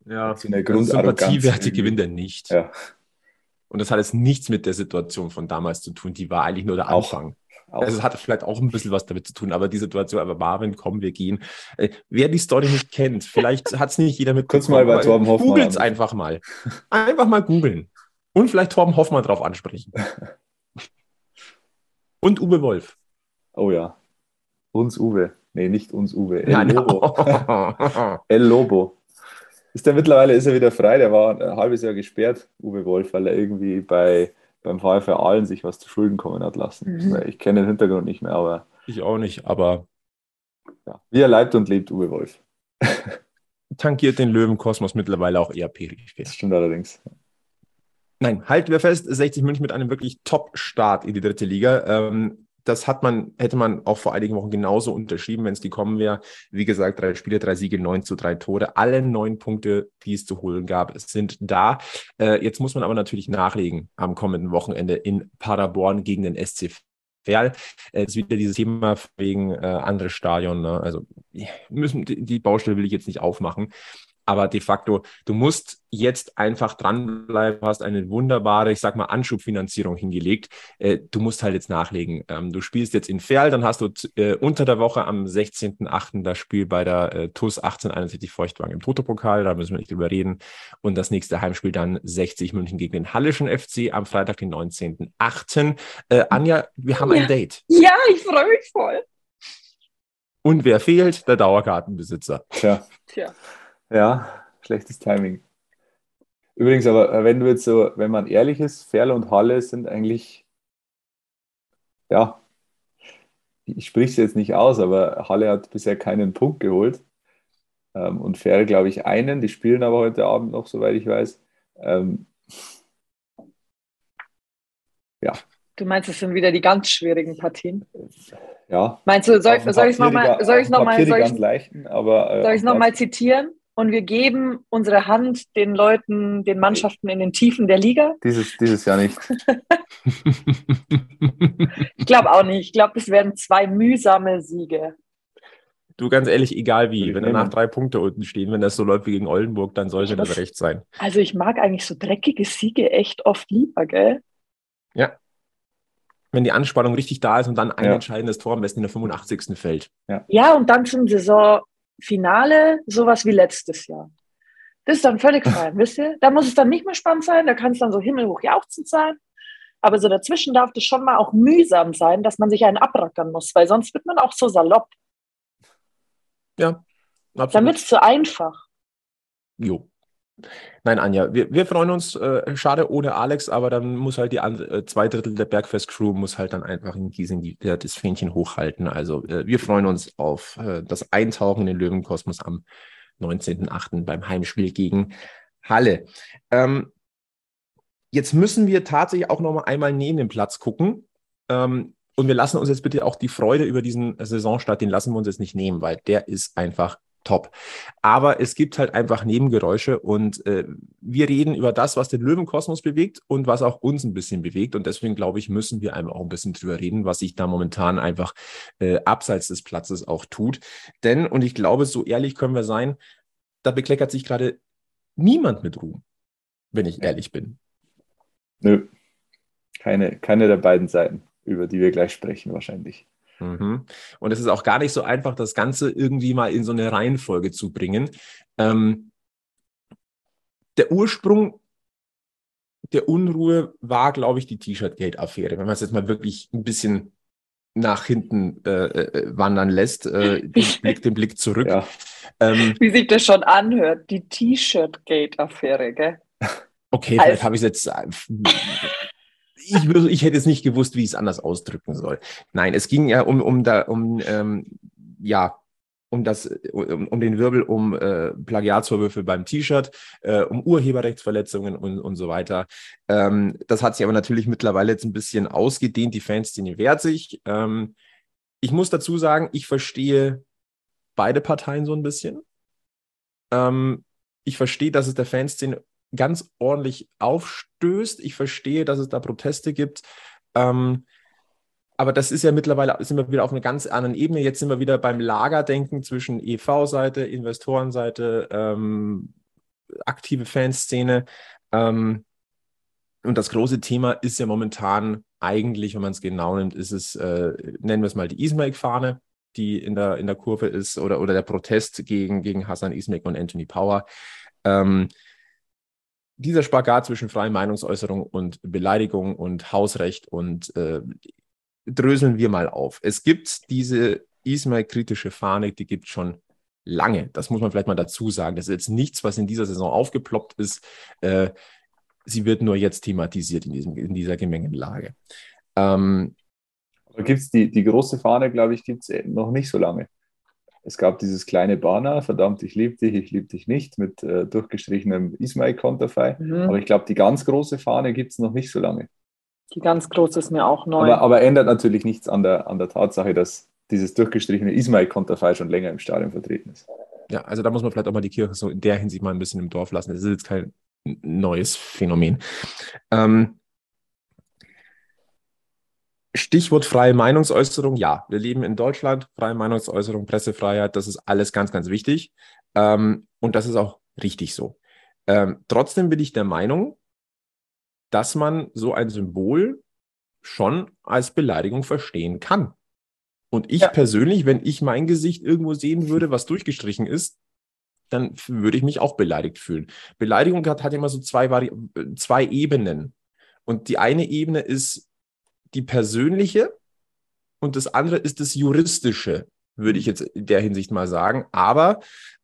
Ja, so eine also Sympathiewerte gewinnt er nicht. Ja. Und das hat jetzt nichts mit der Situation von damals zu tun. Die war eigentlich nur der Anfang. Auch. Also es hat vielleicht auch ein bisschen was damit zu tun, aber die Situation, aber Marvin, komm, wir gehen. Äh, wer die Story nicht kennt, vielleicht hat es nicht jeder mit. Kurz mal bei Torben Hoffmann. Googelt es einfach mal. Einfach mal googeln. Und vielleicht Torben Hoffmann drauf ansprechen. Und Uwe Wolf. Oh ja. Uns Uwe. Nee, nicht uns Uwe. El ja, Lobo. No. El Lobo. Ist der mittlerweile ist er wieder frei? Der war ein halbes Jahr gesperrt, Uwe Wolf, weil er irgendwie bei, beim VfR Aalen sich was zu Schulden kommen hat lassen. Mhm. Ich kenne den Hintergrund nicht mehr, aber Ich auch nicht, aber ja. wie er leibt und lebt, Uwe Wolf. tankiert den Löwenkosmos mittlerweile auch eher peripher. Das stimmt allerdings. Nein, halten wir fest, 60 München mit einem wirklich Top-Start in die dritte Liga. Ähm, das hat man, hätte man auch vor einigen Wochen genauso unterschrieben, wenn es gekommen wäre. Wie gesagt, drei Spiele, drei Siege, neun zu drei Tore. Alle neun Punkte, die es zu holen gab, sind da. Äh, jetzt muss man aber natürlich nachlegen am kommenden Wochenende in Paderborn gegen den SC Verl. Äh, jetzt wieder dieses Thema wegen äh, anderes Stadion. Ne? Also müssen die, die Baustelle will ich jetzt nicht aufmachen. Aber de facto, du musst jetzt einfach dranbleiben, du hast eine wunderbare, ich sag mal, Anschubfinanzierung hingelegt. Äh, du musst halt jetzt nachlegen. Ähm, du spielst jetzt in Ferl, dann hast du äh, unter der Woche am 16.8. das Spiel bei der äh, TUS 1861 Feuchtwagen im Toto-Pokal, da müssen wir nicht drüber reden. Und das nächste Heimspiel dann 60 München gegen den Hallischen FC am Freitag, den 19.8. Äh, Anja, wir haben Ja. ein Date. Ja, ich freue mich voll. Und wer fehlt? Der Dauerkartenbesitzer. Tja, Tja. Ja, schlechtes Timing. Übrigens, aber äh, wenn du jetzt so, wenn man ehrlich ist, Ferl und Halle sind eigentlich, ja, ich spreche es jetzt nicht aus, aber Halle hat bisher keinen Punkt geholt. Ähm, und Ferl, glaube ich, einen. Die spielen aber heute Abend noch, soweit ich weiß. Ähm, Du meinst, es sind wieder die ganz schwierigen Partien? ja. Meinst du, soll, soll ich es nochmal soll dem noch mal, soll aber äh, soll ich zitieren? Und wir geben unsere Hand den Leuten, den Mannschaften in den Tiefen der Liga? Dieses, dieses Jahr nicht. Ich glaube auch nicht. Ich glaube, es werden zwei mühsame Siege. Du, ganz ehrlich, egal wie, wenn danach drei Punkte unten stehen, wenn das so läuft wie gegen Oldenburg, dann sollte das Das- recht sein. Also ich mag eigentlich so dreckige Siege echt oft lieber, gell? Wenn die Anspannung richtig da ist und dann ein Ja. entscheidendes Tor am besten in der 85. fällt. Ja, und dann zum Saisonfinale sowas wie letztes Jahr. Das ist dann völlig fein, wisst ihr? Da muss es dann nicht mehr spannend sein, da kann es dann so himmelhoch jauchzend sein. Aber so dazwischen darf das schon mal auch mühsam sein, dass man sich einen abrackern muss, weil sonst wird man auch so salopp. Dann Absolut. wird es zu einfach. Jo. Nein, Anja, wir, wir freuen uns. Äh, schade ohne Alex, aber dann muss halt die äh, zwei Drittel der Bergfest-Crew muss halt dann einfach in Giesing die, der, das Fähnchen hochhalten. Also äh, wir freuen uns auf äh, das Eintauchen in den Löwenkosmos am 19.08. beim Heimspiel gegen Halle. Ähm, jetzt müssen wir tatsächlich auch noch mal einmal neben den Platz gucken. Ähm, und wir lassen uns jetzt bitte auch die Freude über diesen Saisonstart, den lassen wir uns jetzt nicht nehmen, weil der ist einfach top. Aber es gibt halt einfach Nebengeräusche und äh, wir reden über das, was den Löwenkosmos bewegt und was auch uns ein bisschen bewegt. Und deswegen glaube ich, müssen wir einfach auch ein bisschen drüber reden, was sich da momentan einfach äh, abseits des Platzes auch tut. Denn, und ich glaube, so ehrlich können wir sein, da bekleckert sich gerade niemand mit Ruhm, wenn ich ehrlich bin. Nö. Keine, keine der beiden Seiten, über die wir gleich sprechen, wahrscheinlich. Mhm. Und es ist auch gar nicht so einfach, das Ganze irgendwie mal in so eine Reihenfolge zu bringen. Ähm, der Ursprung der Unruhe war, glaube ich, die T-Shirt-Gate-Affäre. Wenn man es jetzt mal wirklich ein bisschen nach hinten äh, äh, wandern lässt, äh, den, Blick, den Blick zurück. Ja, Ähm, Wie sich das schon anhört, die T-Shirt-Gate-Affäre, gell? okay, Also- vielleicht habe ich es jetzt. Ich, würde- ich hätte jetzt nicht gewusst, wie ich es anders ausdrücken soll. Nein, es ging ja um, um, da, um ähm, ja, um, das, um, um den Wirbel um äh, Plagiatsvorwürfe beim T-Shirt, äh, um Urheberrechtsverletzungen und, und so weiter. Ähm, das hat sich aber natürlich mittlerweile jetzt ein bisschen ausgedehnt. Die Fanszene wehrt sich. Ähm, ich muss dazu sagen, ich verstehe beide Parteien so ein bisschen. Ähm, ich verstehe, dass es der Fanszene ganz ordentlich aufstößt. Ich verstehe, dass es da Proteste gibt. Ähm, aber das ist ja mittlerweile, sind wir wieder auf einer ganz anderen Ebene. Jetzt sind wir wieder beim Lagerdenken zwischen EV-Seite, Investorenseite, ähm, aktive Fanszene. Ähm, und das große Thema ist ja momentan eigentlich, wenn man es genau nimmt, ist es, äh, nennen wir es mal die Ismail-Fahne, die in der, in der Kurve ist, oder, oder der Protest gegen, gegen Hassan Ismail und Anthony Power. Ähm, dieser Spagat zwischen freien Meinungsäußerung und Beleidigung und Hausrecht und äh, dröseln wir mal auf. Es gibt diese Ismail-kritische Fahne, die gibt schon lange. Das muss man vielleicht mal dazu sagen. Das ist jetzt nichts, was in dieser Saison aufgeploppt ist. Äh, sie wird nur jetzt thematisiert in, diesem, in dieser Gemengenlage. Ähm, gibt es die, die große Fahne, glaube ich, gibt es noch nicht so lange. Es gab dieses kleine Banner, verdammt, ich liebe dich, ich liebe dich nicht, mit äh, durchgestrichenem Ismail-Konterfei. Mhm. Aber ich glaube, die ganz große Fahne gibt es noch nicht so lange. Die ganz große ist mir auch neu. Aber, aber, ändert natürlich nichts an der, an der Tatsache, dass dieses durchgestrichene Ismail-Konterfei schon länger im Stadion vertreten ist. Ja, also da muss man vielleicht auch mal die Kirche so in der Hinsicht mal ein bisschen im Dorf lassen. Das ist jetzt kein neues Phänomen. Ähm, Stichwort freie Meinungsäußerung, ja, wir leben in Deutschland, freie Meinungsäußerung, Pressefreiheit, das ist alles ganz, ganz wichtig. Ähm, und das ist auch richtig so. Ähm, trotzdem bin ich der Meinung, dass man so ein Symbol schon als Beleidigung verstehen kann. Und ich ja. persönlich, wenn ich mein Gesicht irgendwo sehen würde, was durchgestrichen ist, dann würde ich mich auch beleidigt fühlen. Beleidigung hat, hat immer so zwei, Vari zwei Ebenen. Und die eine Ebene ist die persönliche und das andere ist das juristische, würde ich jetzt in der Hinsicht mal sagen. Aber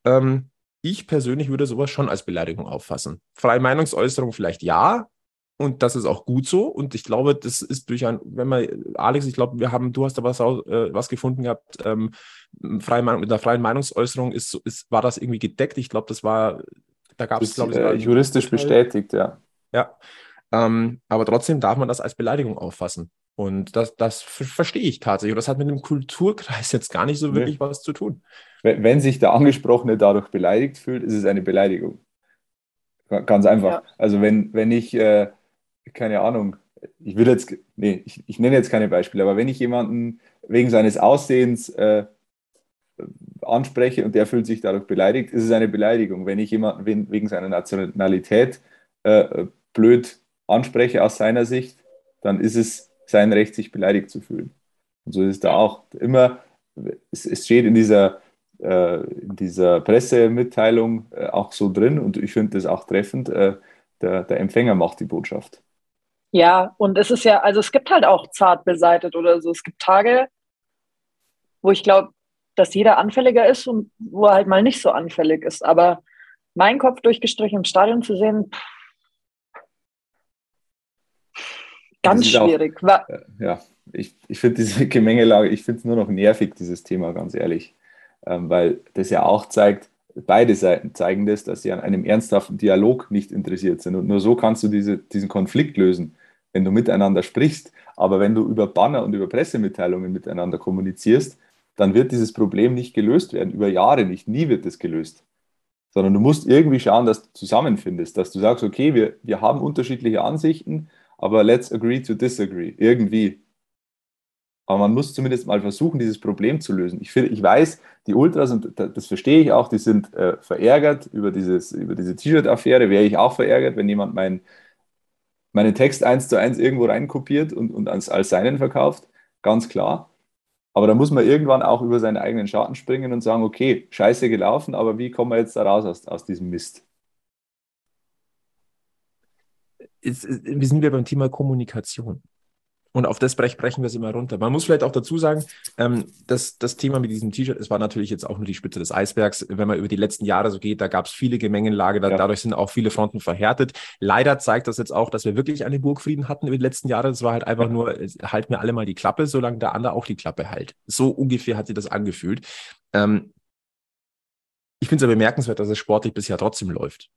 ähm, ich persönlich würde sowas schon als Beleidigung auffassen. Freie Meinungsäußerung vielleicht ja, und das ist auch gut so. Und ich glaube, das ist durch ein, wenn man, Alex, ich glaube, wir haben, du hast da was, äh, was gefunden gehabt, ähm, freie Meinung, mit der freien Meinungsäußerung ist, ist, war das irgendwie gedeckt. Ich glaube, das war, da gab es, glaube ich, äh, juristisch bestätigt, ja. Ja. Ähm, aber trotzdem darf man das als Beleidigung auffassen. Und das, das verstehe ich tatsächlich. Und das hat mit dem Kulturkreis jetzt gar nicht so wirklich nee. was zu tun. Wenn, wenn, sich der Angesprochene dadurch beleidigt fühlt, ist es eine Beleidigung. Ganz einfach. Ja. Also wenn, wenn ich, äh, keine Ahnung, ich würde jetzt, nee, ich, ich, nenne jetzt keine Beispiele, aber wenn ich jemanden wegen seines Aussehens äh, anspreche und der fühlt sich dadurch beleidigt, ist es eine Beleidigung. Wenn ich jemanden wegen seiner Nationalität äh, blöd anspreche aus seiner Sicht, dann ist es sein Recht, sich beleidigt zu fühlen. Und so ist es da auch immer, es, es steht in dieser, äh, in dieser Pressemitteilung äh, auch so drin und ich finde das auch treffend, äh, der, der Empfänger macht die Botschaft. Ja, und es ist ja, also es gibt halt auch zart beseitet oder so. Es gibt Tage, wo ich glaube, dass jeder anfälliger ist und wo er halt mal nicht so anfällig ist. Aber mein Kopf durchgestrichen im Stadion zu sehen, pff, Ganz schwierig. Auch, ja, ich, ich finde diese Gemengelage, ich finde es nur noch nervig, dieses Thema, ganz ehrlich. Ähm, weil das ja auch zeigt, beide Seiten zeigen das, dass sie an einem ernsthaften Dialog nicht interessiert sind. Und nur so kannst du diese, diesen Konflikt lösen, wenn du miteinander sprichst. Aber wenn du über Banner und über Pressemitteilungen miteinander kommunizierst, dann wird dieses Problem nicht gelöst werden, über Jahre nicht, nie wird es gelöst. Sondern du musst irgendwie schauen, dass du zusammenfindest, dass du sagst, okay, wir, wir haben unterschiedliche Ansichten, aber let's agree to disagree, irgendwie. Aber man muss zumindest mal versuchen, dieses Problem zu lösen. Ich, find, ich weiß, die Ultras, und das verstehe ich auch, die sind äh, verärgert über, dieses, über diese T-Shirt-Affäre. Wäre ich auch verärgert, wenn jemand mein, meinen Text eins zu eins irgendwo reinkopiert und, und als, als seinen verkauft. Ganz klar. Aber da muss man irgendwann auch über seinen eigenen Schatten springen und sagen, okay, scheiße gelaufen, aber wie kommen wir jetzt da raus aus, aus diesem Mist? Ist, ist, wir sind wir beim Thema Kommunikation. Und auf das brechen wir es immer runter. Man muss vielleicht auch dazu sagen, ähm, dass das Thema mit diesem T-Shirt, es war natürlich jetzt auch nur die Spitze des Eisbergs. Wenn man über die letzten Jahre so geht, da gab es viele Gemengenlage, da, ja. dadurch sind auch viele Fronten verhärtet. Leider zeigt das jetzt auch, dass wir wirklich einen Burgfrieden hatten über die letzten Jahre. Es war halt einfach nur, halt mir alle mal die Klappe, solange der andere auch die Klappe hält. So ungefähr hat sich das angefühlt. Ähm, ich finde es ja bemerkenswert, dass es sportlich bisher trotzdem läuft.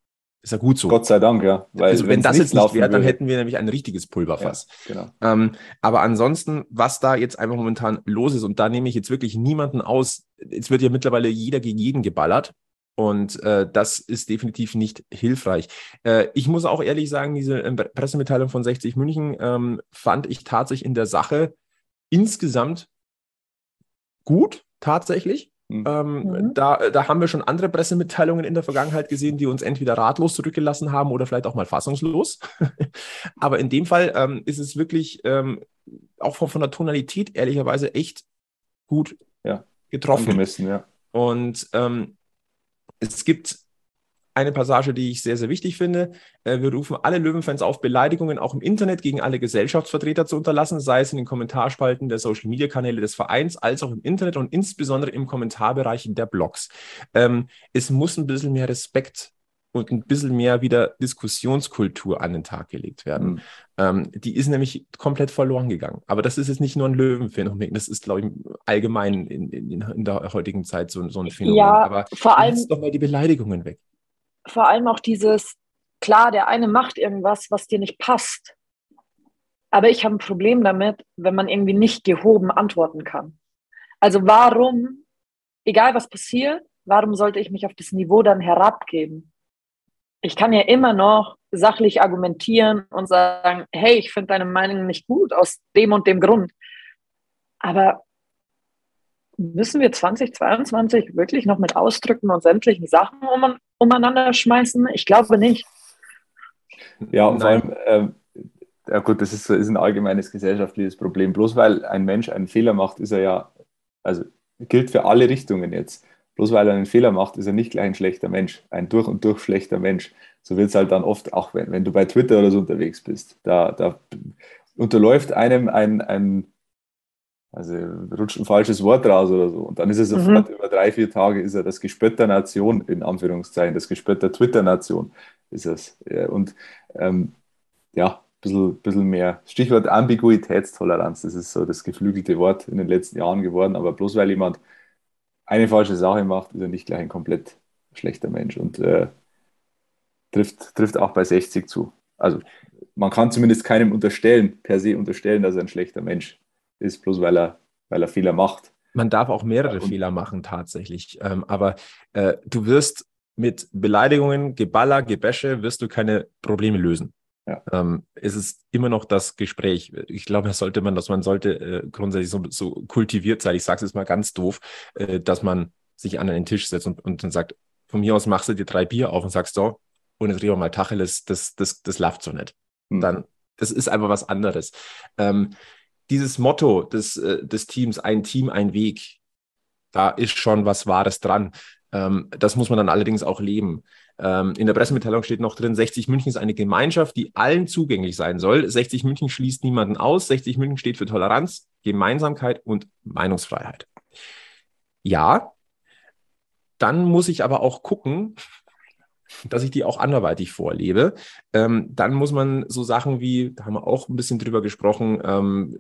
Ist ja gut so. Gott sei Dank, ja. Weil also wenn das jetzt nicht wäre, dann hätten wir nämlich ein richtiges Pulverfass. Ja, genau. Ähm, aber ansonsten, was da jetzt einfach momentan los ist, und da nehme ich jetzt wirklich niemanden aus, es wird ja mittlerweile jeder gegen jeden geballert. Und äh, das ist definitiv nicht hilfreich. Äh, ich muss auch ehrlich sagen, diese äh, Pressemitteilung von 60 München ähm, fand ich tatsächlich in der Sache insgesamt gut, tatsächlich. Mhm. Ähm, mhm. da, da haben wir schon andere Pressemitteilungen in der Vergangenheit gesehen, die uns entweder ratlos zurückgelassen haben oder vielleicht auch mal fassungslos. Aber in dem Fall ähm, ist es wirklich ähm, auch von, von, der Tonalität ehrlicherweise echt gut ja. getroffen. Angemessen, ja. Und ähm, es gibt eine Passage, die ich sehr, sehr wichtig finde. Äh, wir rufen alle Löwenfans auf, Beleidigungen auch im Internet gegen alle Gesellschaftsvertreter zu unterlassen, sei es in den Kommentarspalten der Social-Media-Kanäle des Vereins, als auch im Internet und insbesondere im Kommentarbereich der Blogs. Ähm, es muss ein bisschen mehr Respekt und ein bisschen mehr wieder Diskussionskultur an den Tag gelegt werden. Mhm. Ähm, die ist nämlich komplett verloren gegangen. Aber das ist jetzt nicht nur ein Löwenphänomen, das ist, glaube ich, allgemein in, in, in der heutigen Zeit so, so ein Phänomen. Ja, Aber vor allem doch mal die Beleidigungen weg. Vor allem auch dieses, klar, der eine macht irgendwas, was dir nicht passt. Aber ich habe ein Problem damit, wenn man irgendwie nicht gehoben antworten kann. Also warum, egal was passiert, warum sollte ich mich auf das Niveau dann herabgeben? ich kann ja immer noch sachlich argumentieren und sagen, hey, ich finde deine Meinung nicht gut aus dem und dem Grund. Aber müssen wir 2022 wirklich noch mit Ausdrücken und sämtlichen Sachen um, umeinander schmeißen? Ich glaube nicht. Ja, und vor allem, äh, ja gut, das ist, ist ein allgemeines gesellschaftliches Problem. Bloß weil ein Mensch einen Fehler macht, ist er ja, also gilt für alle Richtungen jetzt. Bloß weil er einen Fehler macht, ist er nicht gleich ein schlechter Mensch, ein durch und durch schlechter Mensch. So wird es halt dann oft, auch wenn, wenn du bei Twitter oder so unterwegs bist. Da, da unterläuft einem ein, ein, also rutscht ein falsches Wort raus oder so. Und dann ist er mhm. sofort mhm. über drei, vier Tage ist er das Gespött der Nation, in Anführungszeichen, das Gespött der Twitter-Nation ist es. Und ähm, ja, ein bisschen, bisschen mehr. Stichwort Ambiguitätstoleranz, das ist so das geflügelte Wort in den letzten Jahren geworden. Aber bloß weil jemand eine falsche Sache macht, ist er nicht gleich ein komplett schlechter Mensch und äh, trifft, trifft auch bei 60 zu. Also man kann zumindest keinem unterstellen, per se unterstellen, dass er ein schlechter Mensch ist, bloß weil er, weil er Fehler macht. Man darf auch mehrere und, Fehler machen tatsächlich, ähm, aber äh, du wirst mit Beleidigungen, Geballer, Gebäsche, wirst du keine Probleme lösen. Ja. Ähm, es ist immer noch das Gespräch. Ich glaube, das sollte man, dass man sollte äh, grundsätzlich so, so, kultiviert sein. Ich sage es jetzt mal ganz doof, äh, dass man sich an einen Tisch setzt und, und dann sagt, von mir aus machst du dir drei Bier auf und sagst so, und jetzt reden wir mal Tacheles, das, das, das läuft so nicht. Mhm. Dann, das ist einfach was anderes. Ähm, dieses Motto des, äh, des Teams, ein Team, ein Weg, da ist schon was Wahres dran. Ähm, das muss man dann allerdings auch leben. Ähm, in der Pressemitteilung steht noch drin, 60 München ist eine Gemeinschaft, die allen zugänglich sein soll. 60 München schließt niemanden aus. 60 München steht für Toleranz, Gemeinsamkeit und Meinungsfreiheit. Ja, dann muss ich aber auch gucken, dass ich die auch anderweitig vorlebe. Ähm, dann muss man so Sachen wie, da haben wir auch ein bisschen drüber gesprochen, ähm,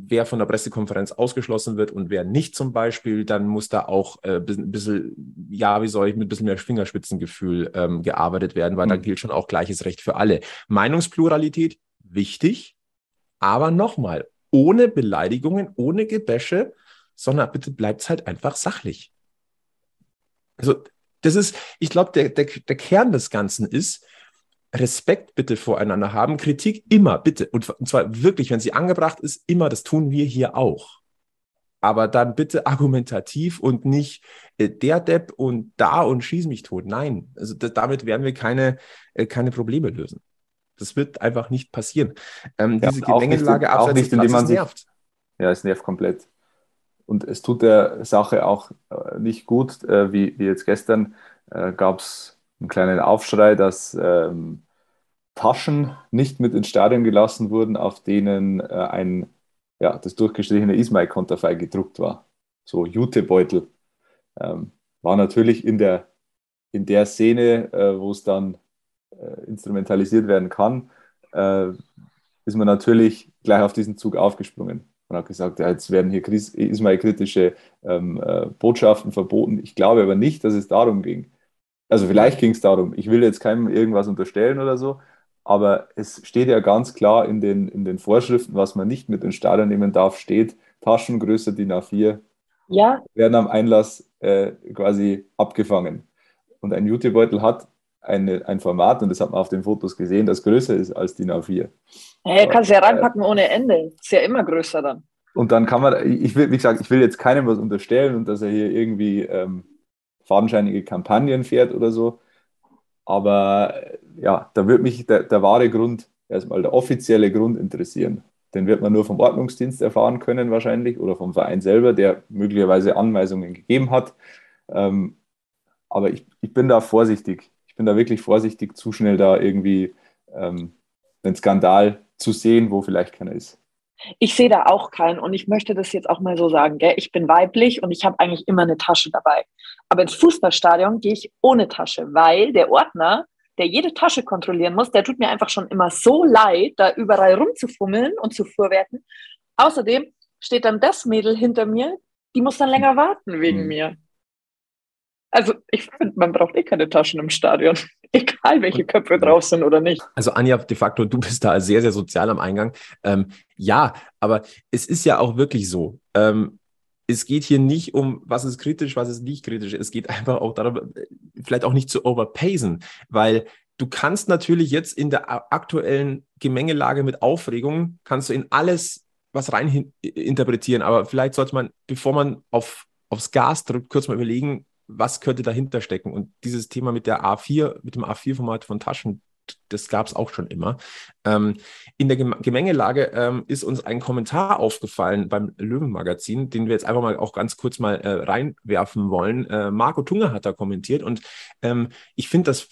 wer von der Pressekonferenz ausgeschlossen wird und wer nicht zum Beispiel, dann muss da auch äh, ein bisschen, ja, wie soll ich, mit ein bisschen mehr Fingerspitzengefühl ähm, gearbeitet werden, weil mhm. da gilt schon auch gleiches Recht für alle. Meinungspluralität, wichtig, aber nochmal, ohne Beleidigungen, ohne Gebäsche, sondern bitte bleibt es halt einfach sachlich. Also, das ist, ich glaube, der, der, der Kern des Ganzen ist, Respekt bitte voreinander haben. Kritik immer, bitte. Und, zwar wirklich, wenn sie angebracht ist, immer. Das tun wir hier auch. Aber dann bitte argumentativ und nicht äh, der Depp und da und schieß mich tot. Nein, also das, damit werden wir keine, äh, keine Probleme lösen. Das wird einfach nicht passieren. Ähm, ja, diese Gemengelage abseits nicht, des Platzes nervt. Ja, es nervt komplett. Und es tut der Sache auch äh, nicht gut, äh, wie, wie jetzt gestern äh, gab es einen kleinen Aufschrei, dass ähm, Taschen nicht mit ins Stadion gelassen wurden, auf denen äh, ein, ja, das durchgestrichene Ismail-Konterfei gedruckt war. So Jutebeutel. Ähm, war natürlich in der, in der Szene, äh, wo es dann äh, instrumentalisiert werden kann, ist man natürlich gleich auf diesen Zug aufgesprungen. Man hat gesagt, ja, jetzt werden hier Ismail-kritische ähm, äh, Botschaften verboten. Ich glaube aber nicht, dass es darum ging. Also vielleicht ging es darum, ich will jetzt keinem irgendwas unterstellen oder so, aber es steht ja ganz klar in den, in den Vorschriften, was man nicht mit ins Stadion nehmen darf, steht Taschengröße DIN A4 ja. werden am Einlass äh, quasi abgefangen. Und ein Jutebeutel hat eine, ein Format, und das hat man auf den Fotos gesehen, das größer ist als DIN A4. Hey, kannst ja reinpacken ohne Ende. Ist ja immer größer dann. Und dann kann man, ich will, wie gesagt, ich will jetzt keinem was unterstellen und dass er hier irgendwie ähm, fadenscheinige Kampagnen fährt oder so. Aber ja, da wird mich der, der wahre Grund, erstmal der offizielle Grund interessieren. Den wird man nur vom Ordnungsdienst erfahren können wahrscheinlich oder vom Verein selber, der möglicherweise Anweisungen gegeben hat. Ähm, aber ich, ich bin da vorsichtig. Ich bin da wirklich vorsichtig, zu schnell da irgendwie ähm, einen Skandal zu sehen, wo vielleicht keiner ist. Ich sehe da auch keinen und ich möchte das jetzt auch mal so sagen. Gell? Ich bin weiblich und ich habe eigentlich immer eine Tasche dabei. Aber ins Fußballstadion gehe ich ohne Tasche, weil der Ordner, der jede Tasche kontrollieren muss, der tut mir einfach schon immer so leid, da überall rumzufummeln und zu vorwerten. Außerdem steht dann das Mädel hinter mir, die muss dann länger warten wegen mhm. mir. Also ich finde, man braucht eh keine Taschen im Stadion. Egal, welche Köpfe drauf sind oder nicht. Also Anja, de facto, du bist da sehr, sehr sozial am Eingang. Ähm, ja, aber es ist ja auch wirklich so. Ähm, es geht hier nicht um, was ist kritisch, was ist nicht kritisch. Es geht einfach auch darum, vielleicht auch nicht zu overpacen, weil du kannst natürlich jetzt in der aktuellen Gemengelage mit Aufregung, kannst du in alles was rein interpretieren, aber vielleicht sollte man, bevor man auf, aufs Gas drückt, kurz mal überlegen, was könnte dahinter stecken. Und dieses Thema mit der A4, mit dem A4-Format von Taschen, das gab es auch schon immer. Ähm, in der Gemengelage ähm, ist uns ein Kommentar aufgefallen beim Löwenmagazin, den wir jetzt einfach mal auch ganz kurz mal äh, reinwerfen wollen. Äh, Marco Tunge hat da kommentiert und ähm, ich finde das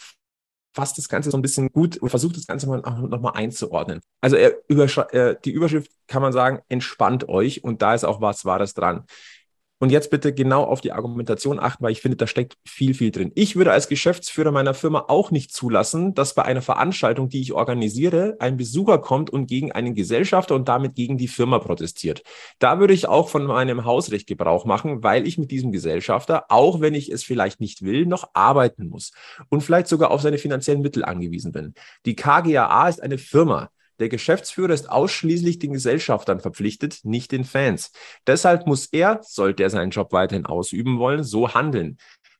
fasst das Ganze so ein bisschen gut und versucht das Ganze mal nochmal einzuordnen. Also er, äh, die Überschrift kann man sagen, entspannt euch und da ist auch was Wahres dran. Und jetzt bitte genau auf die Argumentation achten, weil ich finde, da steckt viel, viel drin. Ich würde als Geschäftsführer meiner Firma auch nicht zulassen, dass bei einer Veranstaltung, die ich organisiere, ein Besucher kommt und gegen einen Gesellschafter und damit gegen die Firma protestiert. Da würde ich auch von meinem Hausrecht Gebrauch machen, weil ich mit diesem Gesellschafter, auch wenn ich es vielleicht nicht will, noch arbeiten muss und vielleicht sogar auf seine finanziellen Mittel angewiesen bin. Die KGAA ist eine Firma. Der Geschäftsführer ist ausschließlich den Gesellschaftern verpflichtet, nicht den Fans. Deshalb muss er, sollte er seinen Job weiterhin ausüben wollen, so handeln.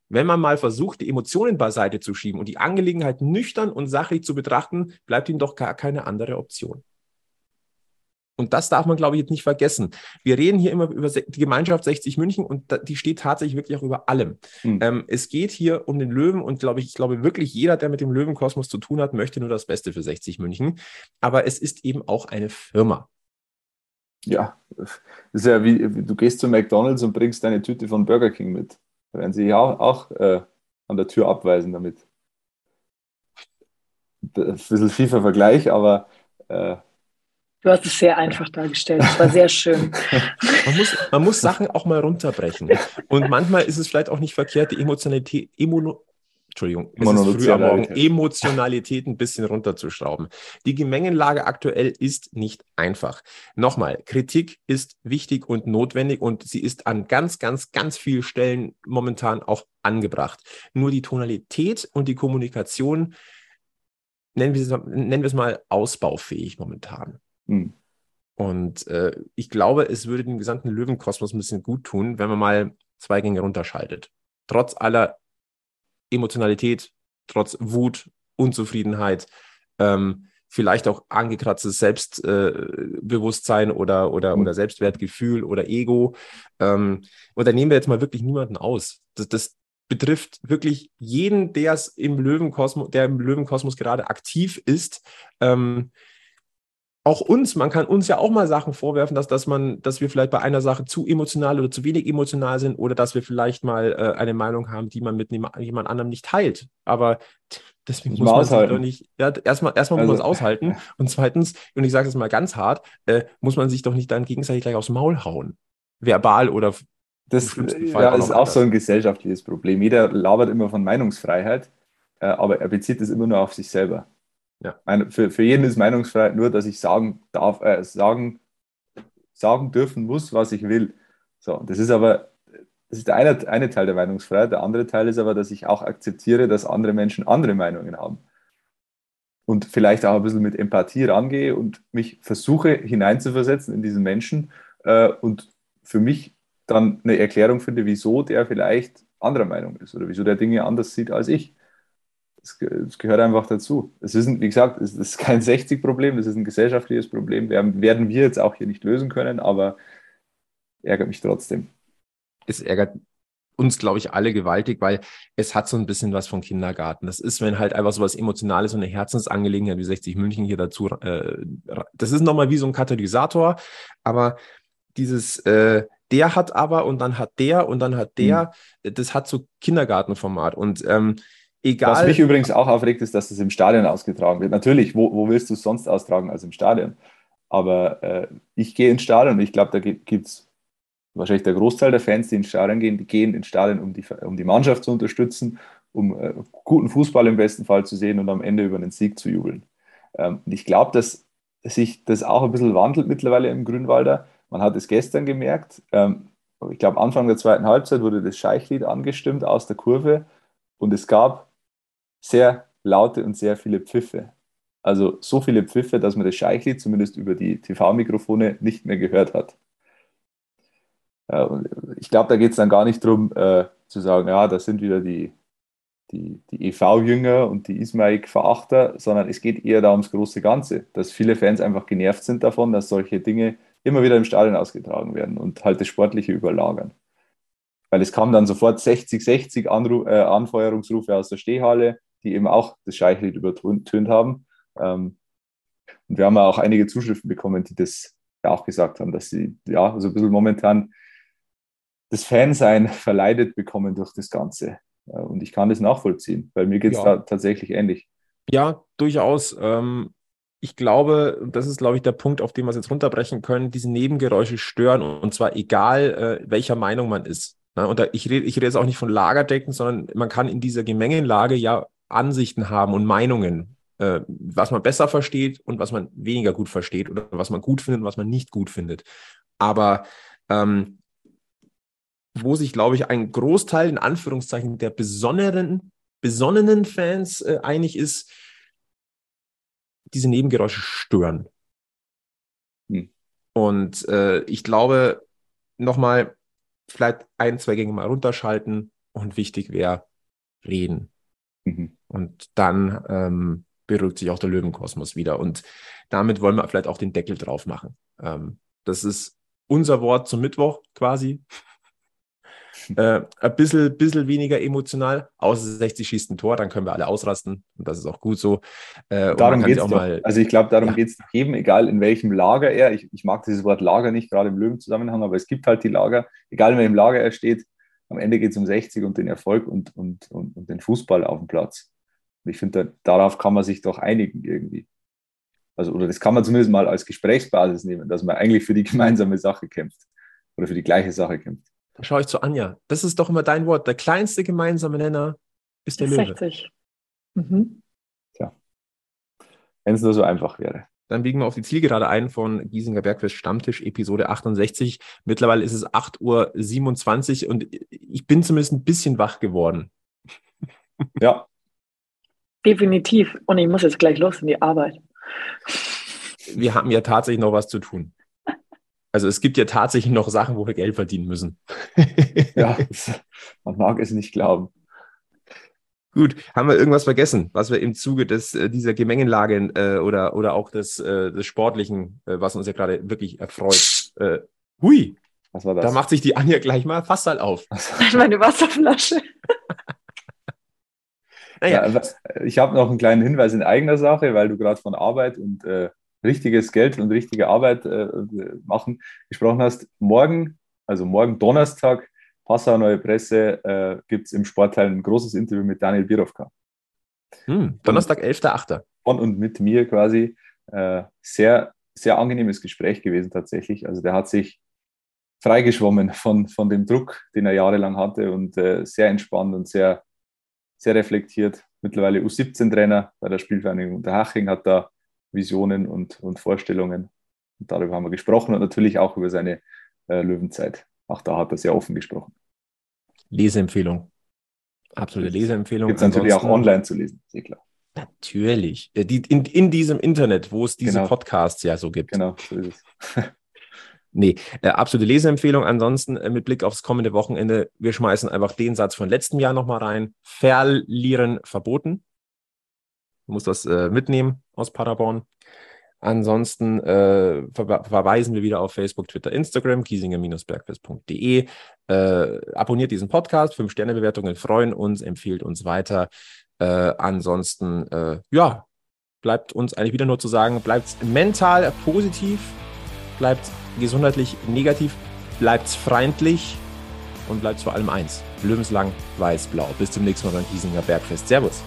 Wenn man mal versucht, die Emotionen beiseite zu schieben und die Angelegenheit nüchtern und sachlich zu betrachten, bleibt ihm doch gar keine andere Option. Und das darf man, glaube ich, jetzt nicht vergessen. Wir reden hier immer über die Gemeinschaft 60 München und die steht tatsächlich wirklich auch über allem. Mhm. Ähm, es geht hier um den Löwen und glaube ich, ich glaube wirklich jeder, der mit dem Löwenkosmos zu tun hat, möchte nur das Beste für 60 München. Aber es ist eben auch eine Firma. Ja, das ist ja wie, du gehst zu McDonalds und bringst deine Tüte von Burger King mit. Da werden sie ja auch, auch äh, an der Tür abweisen damit. Ein bisschen schiefer Vergleich, aber äh, Du hast es sehr einfach dargestellt. Es war sehr schön. man, muss, man muss Sachen auch mal runterbrechen. Und manchmal ist es vielleicht auch nicht verkehrt, die Emotionalität, Immuno, Entschuldigung, Morgen, Emotionalität ein bisschen runterzuschrauben. Die Gemengenlage aktuell ist nicht einfach. Nochmal, Kritik ist wichtig und notwendig und sie ist an ganz, ganz, ganz vielen Stellen momentan auch angebracht. Nur die Tonalität und die Kommunikation, nennen wir es, nennen wir es mal ausbaufähig momentan. Hm. Und äh, ich glaube, es würde dem gesamten Löwenkosmos ein bisschen gut tun, wenn man mal zwei Gänge runterschaltet. Trotz aller Emotionalität, trotz Wut, Unzufriedenheit, ähm, vielleicht auch angekratztes Selbstbewusstsein äh, oder, oder, mhm. oder Selbstwertgefühl oder Ego. Ähm, und da nehmen wir jetzt mal wirklich niemanden aus. Das, das betrifft wirklich jeden, der im Löwenkosmos, der im Löwenkosmos gerade aktiv ist. Ähm, auch uns, man kann uns ja auch mal Sachen vorwerfen, dass, dass man, dass wir vielleicht bei einer Sache zu emotional oder zu wenig emotional sind oder dass wir vielleicht mal äh, eine Meinung haben, die man mit jemand anderem nicht teilt. Aber deswegen muss man es doch nicht, ja, erstmal, erstmal also, muss man es aushalten. Und zweitens, und ich sage es mal ganz hart, äh, muss man sich doch nicht dann gegenseitig gleich aufs Maul hauen. Verbal oder das ja, ist auch so ein gesellschaftliches Problem. Jeder labert immer von Meinungsfreiheit, äh, aber er bezieht es immer nur auf sich selber. Ja. Meine, für, für jeden ist Meinungsfreiheit nur, dass ich sagen darf, äh, sagen, sagen dürfen muss, was ich will. So, das ist aber, das ist der eine, eine Teil der Meinungsfreiheit. Der andere Teil ist aber, dass ich auch akzeptiere, dass andere Menschen andere Meinungen haben. Und vielleicht auch ein bisschen mit Empathie rangehe und mich versuche hineinzuversetzen in diesen Menschen äh, und für mich dann eine Erklärung finde, wieso der vielleicht anderer Meinung ist oder wieso der Dinge anders sieht als ich. Es gehört einfach dazu. Es ist, wie gesagt, es ist kein 60-Problem, es ist ein gesellschaftliches Problem. Werden, werden wir jetzt auch hier nicht lösen können, aber ärgert mich trotzdem. Es ärgert uns, glaube ich, alle gewaltig, weil es hat so ein bisschen was von Kindergarten. Das ist, wenn halt einfach so was Emotionales und eine Herzensangelegenheit wie 60 München hier dazu, äh, das ist nochmal wie so ein Katalysator, aber dieses, äh, der hat aber und dann hat der und dann hat der, mhm. das hat so Kindergartenformat und ähm, egal. Was mich übrigens auch aufregt, ist, dass es im Stadion ausgetragen wird. Natürlich, wo, wo willst du es sonst austragen als im Stadion? Aber äh, ich gehe ins Stadion und ich glaube, da gibt es wahrscheinlich der Großteil der Fans, die ins Stadion gehen, die gehen ins Stadion, um die, um die Mannschaft zu unterstützen, um äh, guten Fußball im besten Fall zu sehen und am Ende über einen Sieg zu jubeln. Ähm, ich glaube, dass sich das auch ein bisschen wandelt mittlerweile im Grünwalder. Man hat es gestern gemerkt. Ähm, ich glaube, Anfang der zweiten Halbzeit wurde das Scheichlied angestimmt aus der Kurve und es gab sehr laute und sehr viele Pfiffe. Also so viele Pfiffe, dass man das Scheichlied zumindest über die TV-Mikrofone nicht mehr gehört hat. Ich glaube, da geht es dann gar nicht darum äh, zu sagen, ja, das sind wieder die, die, die EV-Jünger und die Ismaik-Verachter, sondern es geht eher da ums große Ganze, dass viele Fans einfach genervt sind davon, dass solche Dinge immer wieder im Stadion ausgetragen werden und halt das Sportliche überlagern. Weil es kam dann sofort 60, 60 Anru äh, Anfeuerungsrufe aus der Stehhalle, die eben auch das Scheichlied übertönt haben. Ähm, und wir haben auch einige Zuschriften bekommen, die das ja auch gesagt haben, dass sie ja so ein bisschen momentan das Fansein verleidet bekommen durch das Ganze. Und ich kann das nachvollziehen, weil mir geht es ja. da tatsächlich ähnlich. Ja, durchaus. Ähm, ich glaube, das ist, glaube ich, der Punkt, auf den wir es jetzt runterbrechen können. Diese Nebengeräusche stören und zwar egal, äh, welcher Meinung man ist. Und da, ich rede ich rede jetzt auch nicht von Lagerdecken, sondern man kann in dieser Gemengenlage ja Ansichten haben und Meinungen, äh, was man besser versteht und was man weniger gut versteht oder was man gut findet und was man nicht gut findet. Aber ähm, wo sich, glaube ich, ein Großteil in Anführungszeichen der besonnenen, besonnenen Fans äh, einig ist, diese Nebengeräusche stören. Hm. Und äh, ich glaube, nochmal, vielleicht ein, zwei Gänge mal runterschalten und wichtig wäre, reden. Mhm. Und dann ähm, beruhigt sich auch der Löwenkosmos wieder. Und damit wollen wir vielleicht auch den Deckel drauf machen. Ähm, das ist unser Wort zum Mittwoch quasi. äh, ein bisschen, bisschen weniger emotional, außer 60 schießt ein Tor, dann können wir alle ausrasten und das ist auch gut so. Äh, darum geht es auch mal. Also ich glaube, darum ja. geht es jedem, egal in welchem Lager er, ich, ich mag dieses Wort Lager nicht, gerade im Löwenzusammenhang, aber es gibt halt die Lager, egal in welchem Lager er steht, am Ende geht es um 60 und den Erfolg und, und, und, und den Fußball auf dem Platz. Und ich finde, da, darauf kann man sich doch einigen irgendwie. Also, oder das kann man zumindest mal als Gesprächsbasis nehmen, dass man eigentlich für die gemeinsame Sache kämpft oder für die gleiche Sache kämpft. Da schaue ich zu Anja. Das ist doch immer dein Wort. Der kleinste gemeinsame Nenner ist der 60. Löwe. 60. Mhm. Tja. Wenn es nur so einfach wäre. Dann biegen wir auf die Zielgerade ein von Giesinger Bergfest Stammtisch, Episode 68. Mittlerweile ist es 8.27 Uhr und ich bin zumindest ein bisschen wach geworden. Ja. Definitiv. Und ich muss jetzt gleich los in die Arbeit. Wir haben ja tatsächlich noch was zu tun. Also es gibt ja tatsächlich noch Sachen, wo wir Geld verdienen müssen. ja, man mag es nicht glauben. Gut, haben wir irgendwas vergessen, was wir im Zuge des, äh, dieser Gemengenlage äh, oder, oder auch des, äh, des Sportlichen, äh, was uns ja gerade wirklich erfreut. Äh, hui, was war das? Da macht sich die Anja gleich mal fast halt auf. Meine Wasserflasche. naja. Ja, ich habe noch einen kleinen Hinweis in eigener Sache, weil du gerade von Arbeit und äh, richtiges Geld und richtige Arbeit äh, machen, gesprochen hast. Morgen, also morgen Donnerstag, Passau Neue Presse, äh, gibt es im Sportteil ein großes Interview mit Daniel Birovka. Hm, Donnerstag, 11.8. Von und mit mir quasi. Äh, sehr, sehr angenehmes Gespräch gewesen tatsächlich. Also der hat sich freigeschwommen von, von dem Druck, den er jahrelang hatte und äh, sehr entspannt und sehr, sehr reflektiert. Mittlerweile U17-Trainer bei der Spielvereinigung Unterhaching, hat da Visionen und, und Vorstellungen. Und darüber haben wir gesprochen und natürlich auch über seine äh, Löwenzeit. Auch da hat er sehr offen gesprochen. Leseempfehlung. Absolute Leseempfehlung. Gibt es natürlich auch online zu lesen, sehr klar. Natürlich. Die, in, in diesem Internet, wo es diese genau. Podcasts ja so gibt. Genau, so ist es. nee, äh, absolute Leseempfehlung. Ansonsten äh, mit Blick aufs kommende Wochenende, wir schmeißen einfach den Satz von letztem Jahr nochmal rein. Verlieren verboten. Du musst das äh, mitnehmen aus Paderborn. Ansonsten äh, ver verweisen wir wieder auf Facebook, Twitter, Instagram, kiesinger-bergfest.de. Äh, abonniert diesen Podcast, fünf Sterne Bewertungen freuen uns, empfiehlt uns weiter. Äh, ansonsten, äh, ja, bleibt uns eigentlich wieder nur zu sagen, bleibt mental positiv, bleibt gesundheitlich negativ, bleibt freundlich und bleibt vor allem eins, Löwenslang weiß-blau. Bis zum nächsten Mal beim Giesinger Bergfest. Servus.